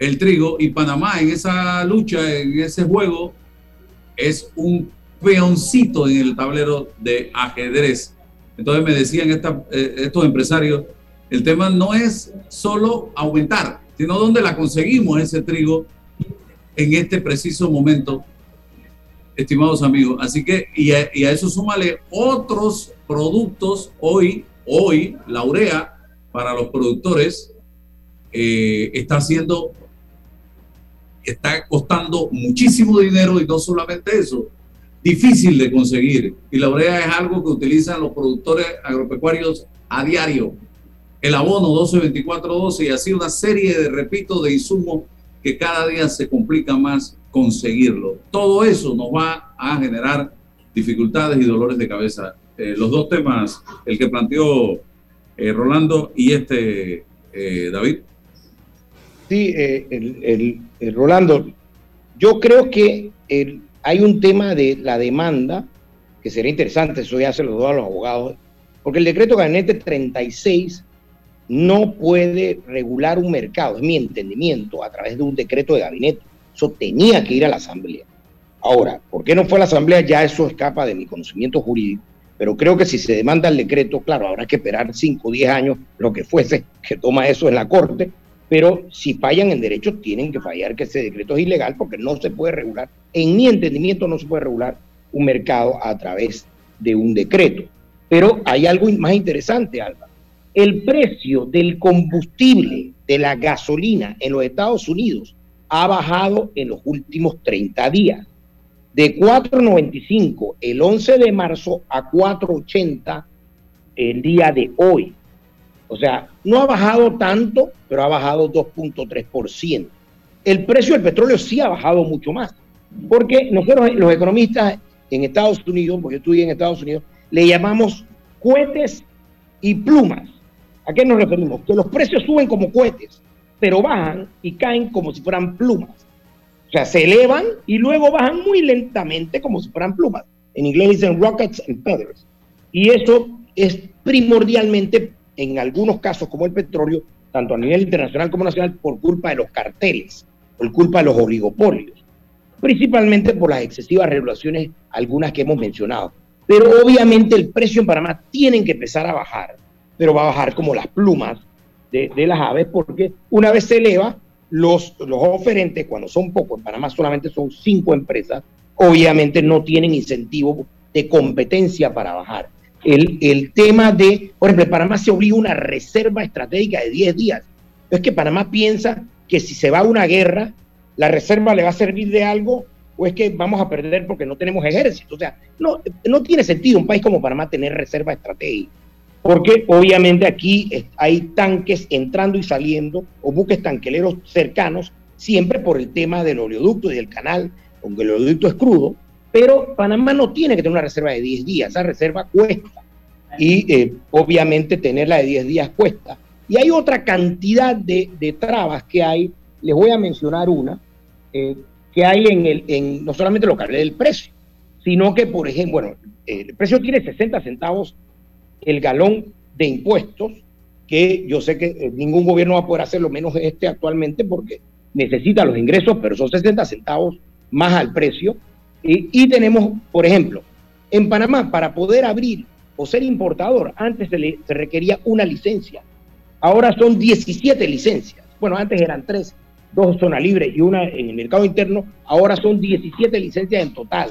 el trigo y Panamá en esa lucha, en ese juego, es un peoncito en el tablero de ajedrez. Entonces me decían esta- eh, estos empresarios, el tema no es solo aumentar, sino dónde la conseguimos ese trigo en este preciso momento, estimados amigos. Así que, y a, eso súmale otros productos hoy, hoy, la urea para los productores eh, está haciendo, está costando muchísimo dinero y no solamente eso, difícil de conseguir. Y la urea es algo que utilizan los productores agropecuarios a diario. El abono 12-24-12 y así una serie de, repito, de insumos que cada día se complica más conseguirlo. Todo eso nos va a generar dificultades y dolores de cabeza. Eh, los dos temas, el que planteó eh, Rolando y este eh, David. Sí, el- el Rolando, yo creo que hay un tema de la demanda que sería interesante, eso ya se lo doy a los abogados, porque el decreto gabinete 36 no puede regular un mercado, es mi entendimiento, a través de un decreto de gabinete. Eso tenía que ir a la Asamblea. Ahora, ¿por qué no fue a la Asamblea? Ya eso escapa de mi conocimiento jurídico, pero creo que si se demanda el decreto, claro, habrá que esperar 5 o 10 años, lo que fuese, que toma eso en la Corte, pero si fallan en derecho, tienen que fallar que ese decreto es ilegal porque no se puede regular, en mi entendimiento no se puede regular un mercado a través de un decreto. Pero hay algo más interesante, Alba. El precio del combustible, de la gasolina en los Estados Unidos, ha bajado en los últimos 30 días. De 4.95 el 11 de marzo a 4.80 el día de hoy. O sea, no ha bajado tanto, pero ha bajado 2.3%. el precio del petróleo sí ha bajado mucho más. Porque nosotros, los economistas en Estados Unidos, porque yo estudié en Estados Unidos, le llamamos cohetes y plumas. ¿A qué nos referimos? Que los precios suben como cohetes, pero bajan y caen como si fueran plumas. O sea, se elevan y luego bajan muy lentamente como si fueran plumas. En inglés dicen rockets and feathers. Y eso es primordialmente, en algunos casos como el petróleo, tanto a nivel internacional como nacional, por culpa de los carteles, por culpa de los oligopolios, principalmente por las excesivas regulaciones, algunas que hemos mencionado. Pero obviamente el precio en Panamá tiene que empezar a bajar, pero va a bajar como las plumas de, las aves, porque una vez se eleva, los, los oferentes, cuando son pocos, en Panamá solamente son cinco empresas, obviamente no tienen incentivo de competencia para bajar. El, el, tema de, por ejemplo, Panamá se obliga una reserva estratégica de 10 días. Es que Panamá piensa que si se va a una guerra, la reserva le va a servir de algo o es que vamos a perder porque no tenemos ejército. O sea, no, no tiene sentido un país como Panamá tener reserva estratégica. Porque obviamente aquí hay tanques entrando y saliendo o buques tanqueleros cercanos, siempre por el tema del oleoducto y del canal, aunque el oleoducto es crudo, pero Panamá no tiene que tener una reserva de 10 días, esa reserva cuesta. Y eh, obviamente tenerla de 10 días cuesta. Y hay otra cantidad de, de trabas que hay, les voy a mencionar una, eh, que hay en, el, en no solamente lo que hablé del precio, sino que, por ejemplo, bueno, el precio tiene 60 centavos el galón de impuestos, que yo sé que eh, ningún gobierno va a poder hacerlo menos este actualmente porque necesita los ingresos, pero son 60 centavos más al precio. Y, y tenemos, por ejemplo, en Panamá, para poder abrir o ser importador, antes se, le, requería una licencia. Ahora son 17 licencias. Bueno, antes eran tres, dos zona libre y una en el mercado interno. Ahora son 17 licencias en total.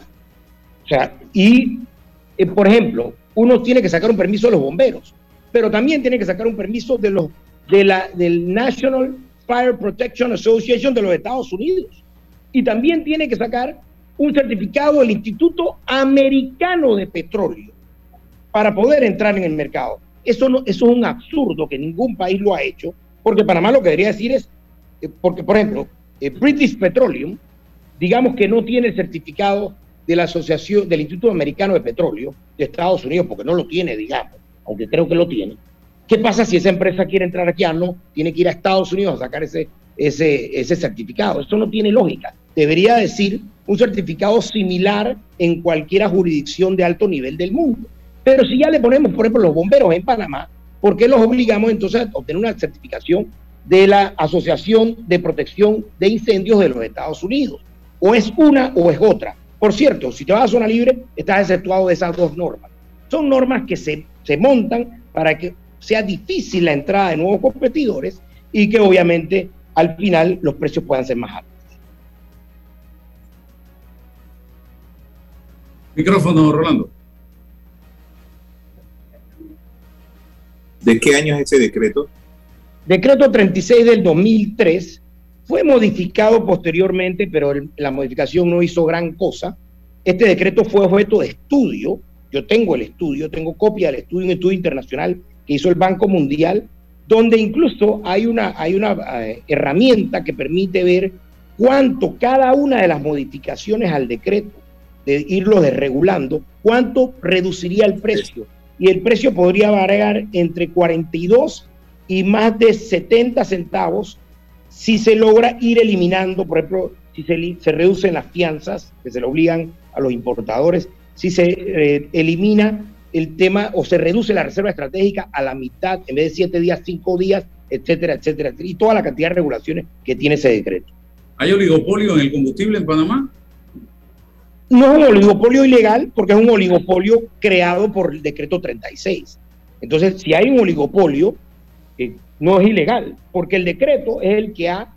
O sea, y, eh, por ejemplo, uno tiene que sacar un permiso de los bomberos, pero también tiene que sacar un permiso de los, de la, del National Fire Protection Association de los Estados Unidos. Y también tiene que sacar un certificado del Instituto Americano de Petróleo para poder entrar en el mercado. Eso, no, eso es un absurdo que ningún país lo ha hecho, porque Panamá lo que debería decir es, eh, porque por ejemplo, eh, British Petroleum, digamos que no tiene el certificado de la Asociación del Instituto Americano de Petróleo de Estados Unidos, porque no lo tiene, digamos, aunque creo que lo tiene. ¿Qué pasa si esa empresa quiere entrar aquí? Ah, no, tiene que ir a Estados Unidos a sacar ese, ese, ese certificado. Esto no tiene lógica. Debería decir un certificado similar en cualquier jurisdicción de alto nivel del mundo. Pero si ya le ponemos, por ejemplo, los bomberos en Panamá, ¿por qué los obligamos entonces a obtener una certificación de la Asociación de Protección de Incendios de los Estados Unidos? O es una o es otra. Por cierto, si te vas a zona libre, estás exceptuado de esas dos normas. Son normas que se, se montan para que sea difícil la entrada de nuevos competidores y que obviamente al final los precios puedan ser más altos. Micrófono, Rolando. ¿De qué año es ese decreto? Decreto 36 del 2003 fue modificado posteriormente, pero el, la modificación no hizo gran cosa. Este decreto fue objeto de estudio. Yo tengo el estudio, tengo copia del estudio, un estudio internacional que hizo el Banco Mundial, donde incluso hay una, hay una uh, herramienta que permite ver cuánto cada una de las modificaciones al decreto, de irlo desregulando, cuánto reduciría el precio. Y el precio podría variar entre 42 y más de 70 centavos si se logra ir eliminando, por ejemplo, si se, se reducen las fianzas que se le obligan a los importadores, si se eh, elimina el tema o se reduce la reserva estratégica a la mitad, en vez de siete días, cinco días, etcétera, etcétera, y toda la cantidad de regulaciones que tiene ese decreto. ¿Hay oligopolio en el combustible en Panamá? No es un oligopolio ilegal porque es un oligopolio creado por el decreto 36. Entonces, si hay un oligopolio, eh, no es ilegal, porque el decreto es el que ha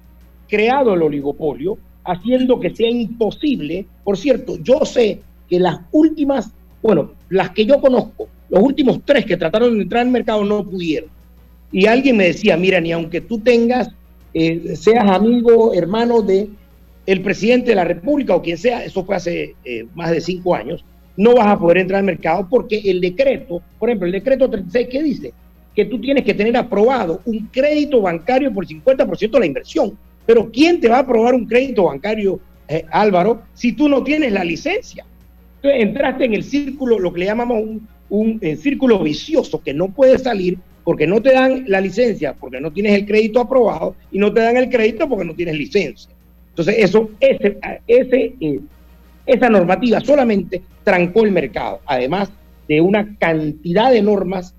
creado el oligopolio, haciendo que sea imposible. Por cierto, yo sé que las últimas, bueno, las que yo conozco, los últimos tres que trataron de entrar al mercado no pudieron. Y alguien me decía, mira, ni aunque tú tengas, eh, seas amigo, hermano de el presidente de la República o quien sea, eso fue hace eh, más de cinco años, no vas a poder entrar al mercado porque el decreto, por ejemplo, el decreto 36, ¿qué dice? Que tú tienes que tener aprobado un crédito bancario por el 50% de la inversión. Pero ¿quién te va a aprobar un crédito bancario, eh, Álvaro, si tú no tienes la licencia? Entonces entraste en el círculo, lo que le llamamos un, un eh, círculo vicioso que no puedes salir porque no te dan la licencia, porque no tienes el crédito aprobado y no te dan el crédito porque no tienes licencia. Entonces eso, ese, ese, eh, esa normativa solamente trancó el mercado, además de una cantidad de normas,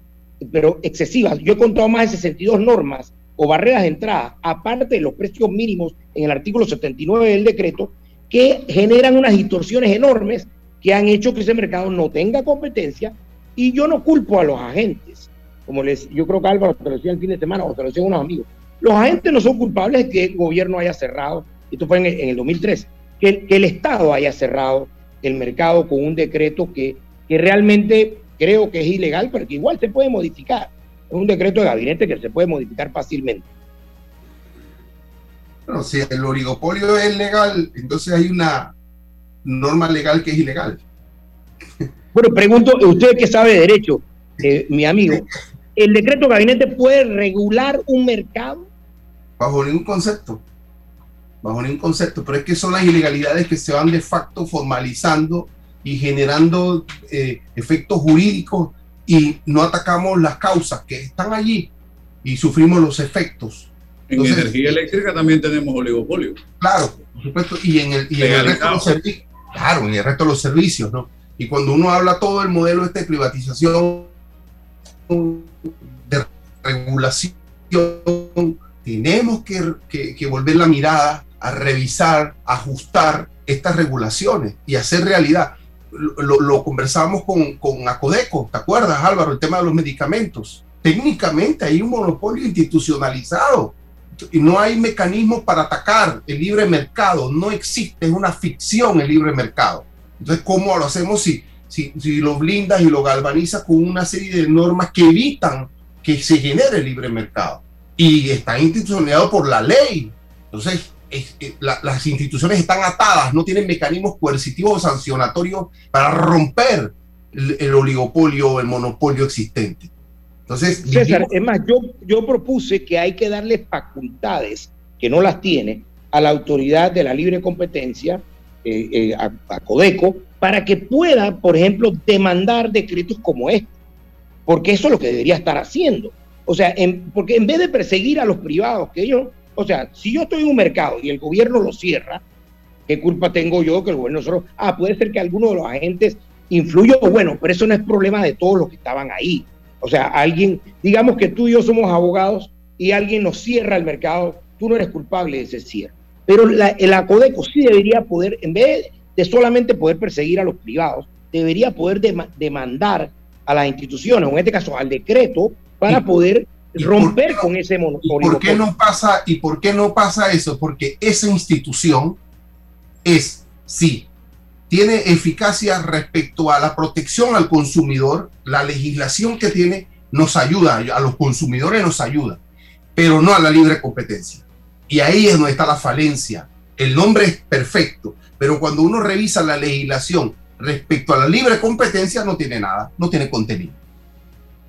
pero excesivas. Yo he contado más de 62 normas o barreras de entrada, aparte de los precios mínimos en el artículo 79 del decreto, que generan unas distorsiones enormes que han hecho que ese mercado no tenga competencia y yo no culpo a los agentes, como les, yo creo que Álvaro te lo decía el fin de semana o te lo decían unos amigos, los agentes no son culpables de que el gobierno haya cerrado, esto fue en el, en el 2003, que el, que el Estado haya cerrado el mercado con un decreto que, que realmente creo que es ilegal, pero que igual se puede modificar. Es un decreto de gabinete que se puede modificar fácilmente. Bueno, si el oligopolio es legal, entonces hay una norma legal que es ilegal. Bueno, pregunto, usted que sabe de derecho, eh, mi amigo, ¿el decreto de gabinete puede regular un mercado? Bajo ningún concepto. Bajo ningún concepto. Pero es que son las ilegalidades que se van de facto formalizando y generando eh, efectos jurídicos y no atacamos las causas que están allí y sufrimos los efectos. En Entonces, energía eléctrica también tenemos oligopolio. Claro, por supuesto, y en el, y en el resto de los servicios, claro, en el resto de los servicios, ¿no? Y cuando uno habla todo el modelo este de privatización, de regulación, tenemos que, que- que volver la mirada a revisar, ajustar estas regulaciones y hacer realidad. Lo, lo- conversamos con, con Acodeco, ¿te acuerdas, Álvaro? El tema de los medicamentos. Técnicamente hay un monopolio institucionalizado y no hay mecanismos para atacar el libre mercado, no existe, es una ficción el libre mercado. Entonces, ¿cómo lo hacemos si, si, si lo blindas y lo galvanizas con una serie de normas que evitan que se genere el libre mercado? Y está institucionalizado por la ley. Entonces, es- eh, la- las instituciones están atadas, no tienen mecanismos coercitivos o sancionatorios para romper el, el oligopolio o el monopolio existente. Entonces, César, es más, yo, yo propuse que hay que darle facultades que no las tiene a la autoridad de la libre competencia, eh, eh, a, a Codeco, para que pueda, por ejemplo, demandar decretos como este. Porque eso es lo que debería estar haciendo. O sea, en- porque en vez de perseguir a los privados, que ellos, o sea, si yo estoy en un mercado y el gobierno lo cierra, ¿qué culpa tengo yo que el gobierno solo? Ah, puede ser que alguno de los agentes influyó, bueno, pero eso no es problema de todos los que estaban ahí. O sea, alguien, digamos que tú y yo somos abogados y alguien nos cierra el mercado, tú no eres culpable de ese cierre. Pero la, el ACODECO sí debería poder, en vez de solamente poder perseguir a los privados, debería poder dema- demandar a las instituciones, o en este caso al decreto, para poder romper con ese monopolio. ¿Por qué no pasa y por qué no pasa eso? Porque esa institución es sí tiene eficacia respecto a la protección al consumidor, la legislación que tiene nos ayuda, a los consumidores nos ayuda, pero no a la libre competencia. Y ahí es donde está la falencia. El nombre es perfecto, pero cuando uno revisa la legislación respecto a la libre competencia no tiene nada, no tiene contenido.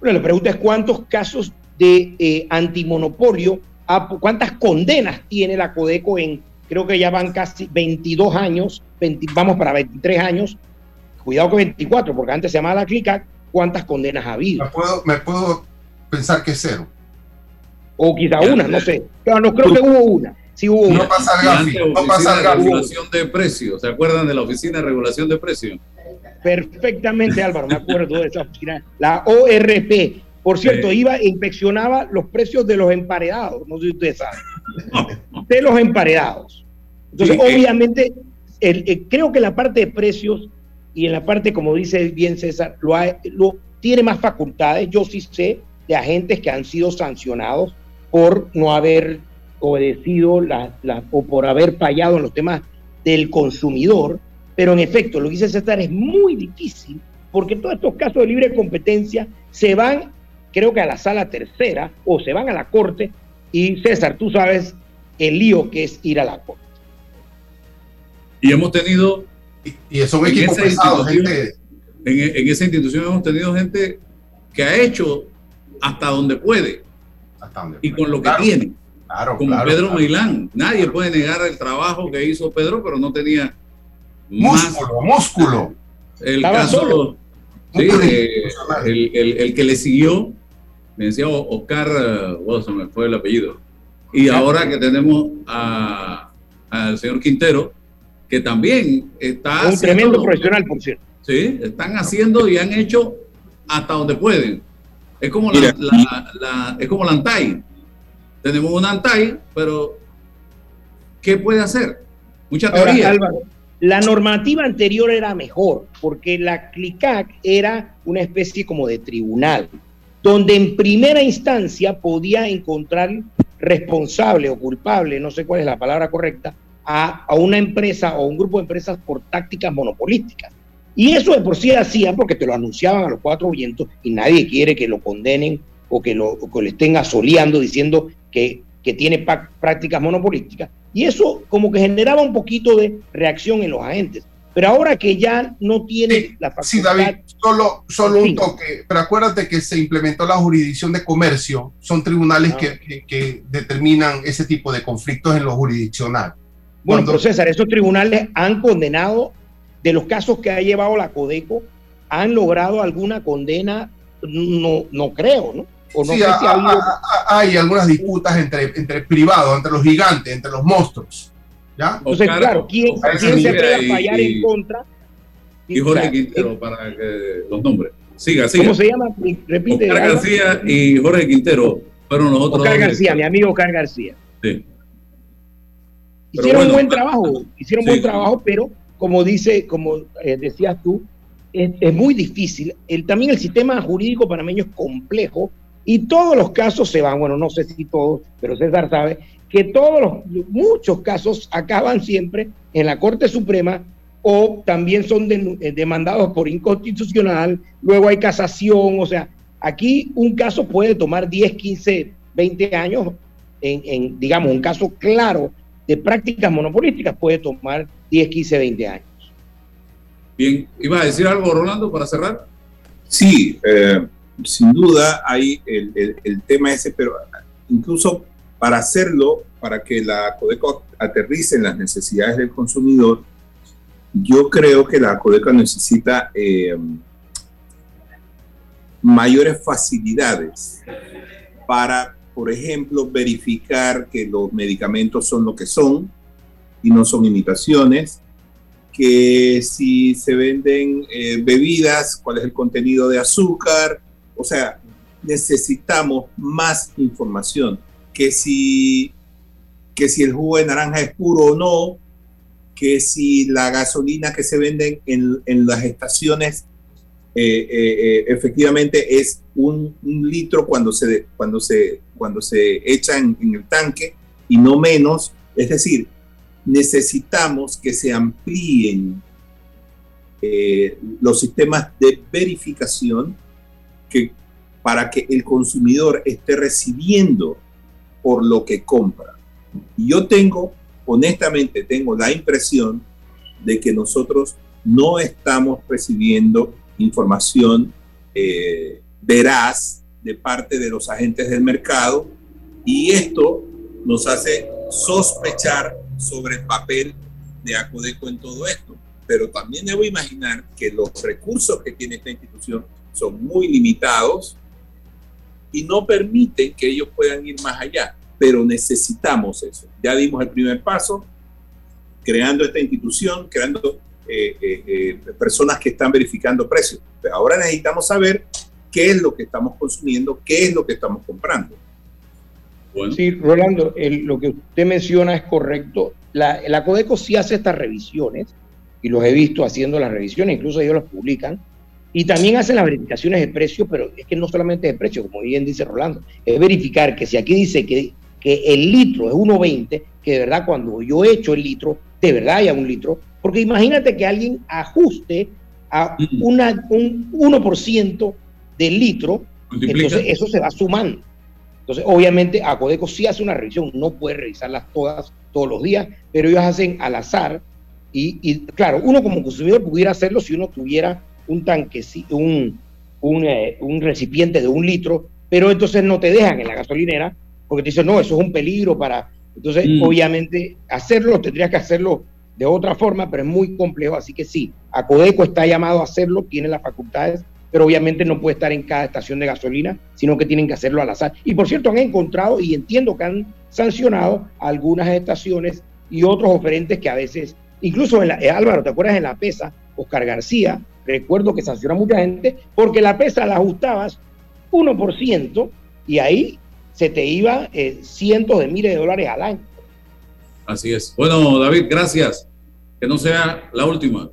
Bueno, la pregunta es cuántos casos de eh, antimonopolio, ha- cuántas condenas tiene la Codeco en, creo que ya van casi 22 años, 20 vamos para 23 años, cuidado con 24, porque antes se llamaba la CLICAC, cuántas condenas ha habido. Me puedo, me puedo pensar que es cero. O quizá una, no sé. Pero no creo que hubo una. Sí hubo una. No pasa el Y gafi, antes, no pasa Oficina el de gafi. regulación de precios. ¿Se acuerdan de la oficina de regulación de precios? Perfectamente, Álvaro, me acuerdo de esa oficina. La ORP, por cierto, iba e inspeccionaba los precios de los emparedados, no sé si ustedes saben, de los emparedados. Entonces, Sí, eh. obviamente, el- el- creo que la parte de precios y en la parte, como dice bien César, lo, ha- lo- tiene más facultades. Yo sí sé de agentes que han sido sancionados por no haber obedecido la- la- o por haber fallado en los temas del consumidor, pero en efecto, lo que dice César es muy difícil porque todos estos casos de libre competencia se van, creo que a la sala tercera o se van a la corte y César, tú sabes el lío que es ir a la corte. Y hemos tenido. Y son en esa gente. En, en esa institución hemos tenido gente que ha hecho hasta donde puede Hasta donde y con lo que Claro. tiene. Claro, como claro, Pedro claro. Milán. Nadie puede negar el trabajo que hizo Pedro, pero no tenía Músculo, músculo. El Estaba caso, solo. Sí, el, el- el que le siguió, me decía Oscar, eh, me fue el apellido. Y ahora que tenemos a- al señor Quintero, que también está un haciendo- tremendo profesional, por cierto. Sí, están haciendo y han hecho hasta donde pueden. Es como la, Mira, la- la- es como la ANTAI. Tenemos una ANTAI, pero ¿qué puede hacer? Mucha Ahora, teoría. Álvaro, la normativa anterior era mejor, porque la CLICAC era una especie como de tribunal, donde en primera instancia podía encontrar responsable o culpable, no sé cuál es la palabra correcta, a, a una empresa o un grupo de empresas por tácticas monopolísticas. Y eso de por sí hacían porque te lo anunciaban a los cuatro vientos y nadie quiere que lo condenen o que lo, que estén asoleando diciendo que, que tiene prácticas monopolísticas. Y eso como que generaba un poquito de reacción en los agentes. Pero ahora que ya no tiene la Sí, facultad... David, solo, solo Sí. un toque. Pero acuérdate que se implementó la jurisdicción de comercio. Son tribunales Ah. que, que- que determinan ese tipo de conflictos en lo jurisdiccional. Bueno, Cuando- pero César, esos tribunales han condenado, de los casos que ha llevado la Codeco, han logrado alguna condena, no, no creo, ¿no? O no Sí, sé ha- si ha habido... ha- ha- hay algunas disputas entre, entre privados, entre los gigantes, entre los monstruos. ¿Ya? Entonces, claro, ¿quién, Oscar quién se y- fallar y- en contra? Y Jorge. Quintero, para que los nombres. Siga, siga. ¿Cómo se llama? Repite. Oscar. García y Jorge Quintero fueron los otros Oscar dos García, mi amigo Oscar García. Sí. Pero Hicieron bueno, un buen trabajo, hicieron sí. buen trabajo, pero como dice, como eh, decías tú, es, es muy difícil. El, también el sistema jurídico panameño es complejo y todos los casos se van, bueno, no sé si todos, pero César sabe que todos los, muchos casos acaban siempre en la Corte Suprema o también son eh, demandados por inconstitucional, luego hay casación, o sea, aquí un caso puede tomar 10, 15, 20 años en, en, digamos, un caso claro de prácticas monopolísticas puede tomar 10, 15, 20 años. Bien, ¿iba a decir algo, Rolando, para cerrar? Sí, eh, sin duda hay el, el- tema ese, pero incluso para hacerlo, para que la Codeco aterrice en las necesidades del consumidor, yo creo que la Codeco necesita eh, mayores facilidades para, por ejemplo, verificar que los medicamentos son lo que son y no son imitaciones, que si se venden eh, bebidas, cuál es el contenido de azúcar, o sea, necesitamos más información, que si, que si el jugo de naranja es puro o no, que si la gasolina que se vende en, en las estaciones eh, eh, eh, efectivamente es un, litro cuando se, cuando se, cuando se echa en, el tanque y no menos, es decir, necesitamos que se amplíen los sistemas de verificación que, para que el consumidor esté recibiendo por lo que compra. Y yo tengo, honestamente, tengo la impresión de que nosotros no estamos recibiendo información eh, veraz de parte de los agentes del mercado y esto nos hace sospechar sobre el papel de Acodeco en todo esto. Pero también debo imaginar que los recursos que tiene esta institución son muy limitados y no permiten que ellos puedan ir más allá. Pero necesitamos eso. Ya dimos el primer paso, creando esta institución, creando eh, eh, eh, personas que están verificando precios. Pero ahora necesitamos saber qué es lo que estamos consumiendo, qué es lo que estamos comprando. Sí, Rolando, el- lo que usted menciona es correcto. La, la Codeco sí hace estas revisiones, y los he visto haciendo las revisiones, incluso ellos las publican, y también hacen las verificaciones de precio, pero es que no solamente de precio, como bien dice Rolando, es verificar que si aquí dice que, que el litro es 1,20, que de verdad cuando yo echo el litro, de verdad haya un litro, porque imagínate que alguien ajuste a una, un 1% del litro, Multiplica. entonces eso se va sumando. Entonces, obviamente, Acodeco sí hace una revisión, no puede revisarlas todas todos los días, pero ellos hacen al azar. Y, y, claro, uno como consumidor pudiera hacerlo si uno tuviera un tanque, un, un, eh, un recipiente de un litro, pero entonces no te dejan en la gasolinera porque te dicen, no, eso es un peligro para... Entonces, Mm. obviamente, hacerlo, tendrías que hacerlo de otra forma, pero es muy complejo, así que sí, Acodeco está llamado a hacerlo, tiene las facultades, pero obviamente no puede estar en cada estación de gasolina, sino que tienen que hacerlo al azar. Y por cierto, han encontrado y entiendo que han sancionado algunas estaciones y otros oferentes que a veces, incluso en la, eh, Álvaro, ¿te acuerdas en la PESA? Oscar García, recuerdo que sancionó a mucha gente porque la PESA la ajustabas 1% y ahí se te iba eh, cientos de miles de dólares al año. Así es. Bueno, David, gracias. Que no sea la última.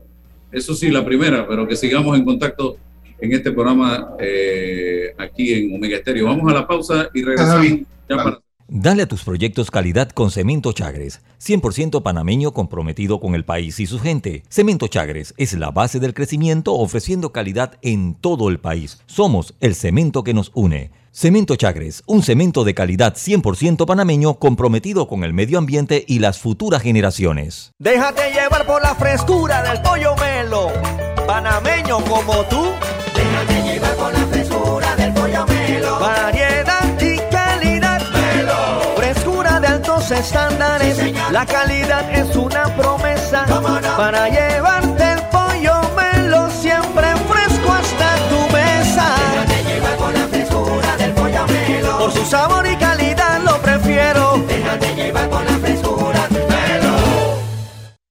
Eso sí, la primera, pero que sigamos en contacto en este programa eh, aquí en Omega Estéreo. Vamos a la pausa y regresamos. ya para- Dale a tus proyectos calidad con Cemento Chagres, 100% panameño comprometido con el país y su gente. Cemento Chagres es la base del crecimiento ofreciendo calidad en todo el país. Somos el cemento que nos une. Cemento Chagres, un cemento de calidad 100% panameño comprometido con el medio ambiente y las futuras generaciones. Déjate llevar por la frescura del pollo melo. Panameño como tú. Déjate llevar por la frescura del pollo melo. Variedad estándares. la calidad es una promesa. Para llevarte el pollo melo siempre fresco hasta tu mesa. Déjate llevar por la frescura del pollo melo. Por su sabor y calidad lo prefiero. Déjate llevar la.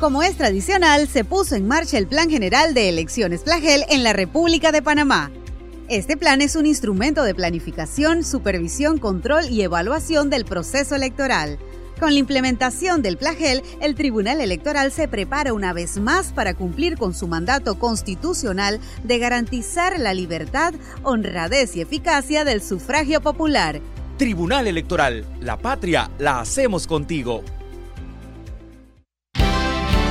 Como es tradicional, se puso en marcha el Plan General de Elecciones Plagel en la República de Panamá. Este plan es un instrumento de planificación, supervisión, control y evaluación del proceso electoral. Con la implementación del Plagel, el Tribunal Electoral se prepara una vez más para cumplir con su mandato constitucional de garantizar la libertad, honradez y eficacia del sufragio popular. Tribunal Electoral, la patria la hacemos contigo.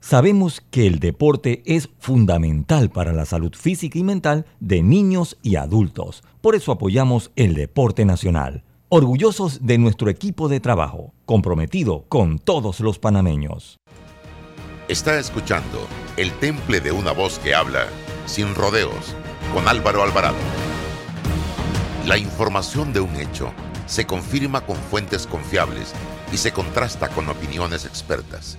sabemos que el deporte es fundamental para la salud física y mental de niños y adultos. Por eso apoyamos el deporte nacional. Orgullosos de nuestro equipo de trabajo, comprometido con todos los panameños. Está escuchando El Temple de una voz que habla sin rodeos con Álvaro Alvarado. La información de un hecho se confirma con fuentes confiables y se contrasta con opiniones expertas.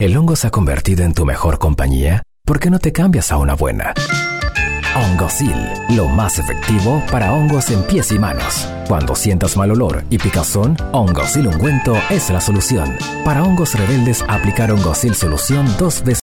¿El hongo se ha convertido en tu mejor compañía? ¿Por qué no te cambias a una buena? Hongosil, lo más efectivo para hongos en pies y manos. Cuando sientas mal olor y picazón, Hongosil ungüento es la solución. Para hongos rebeldes, aplicar Hongosil solución dos veces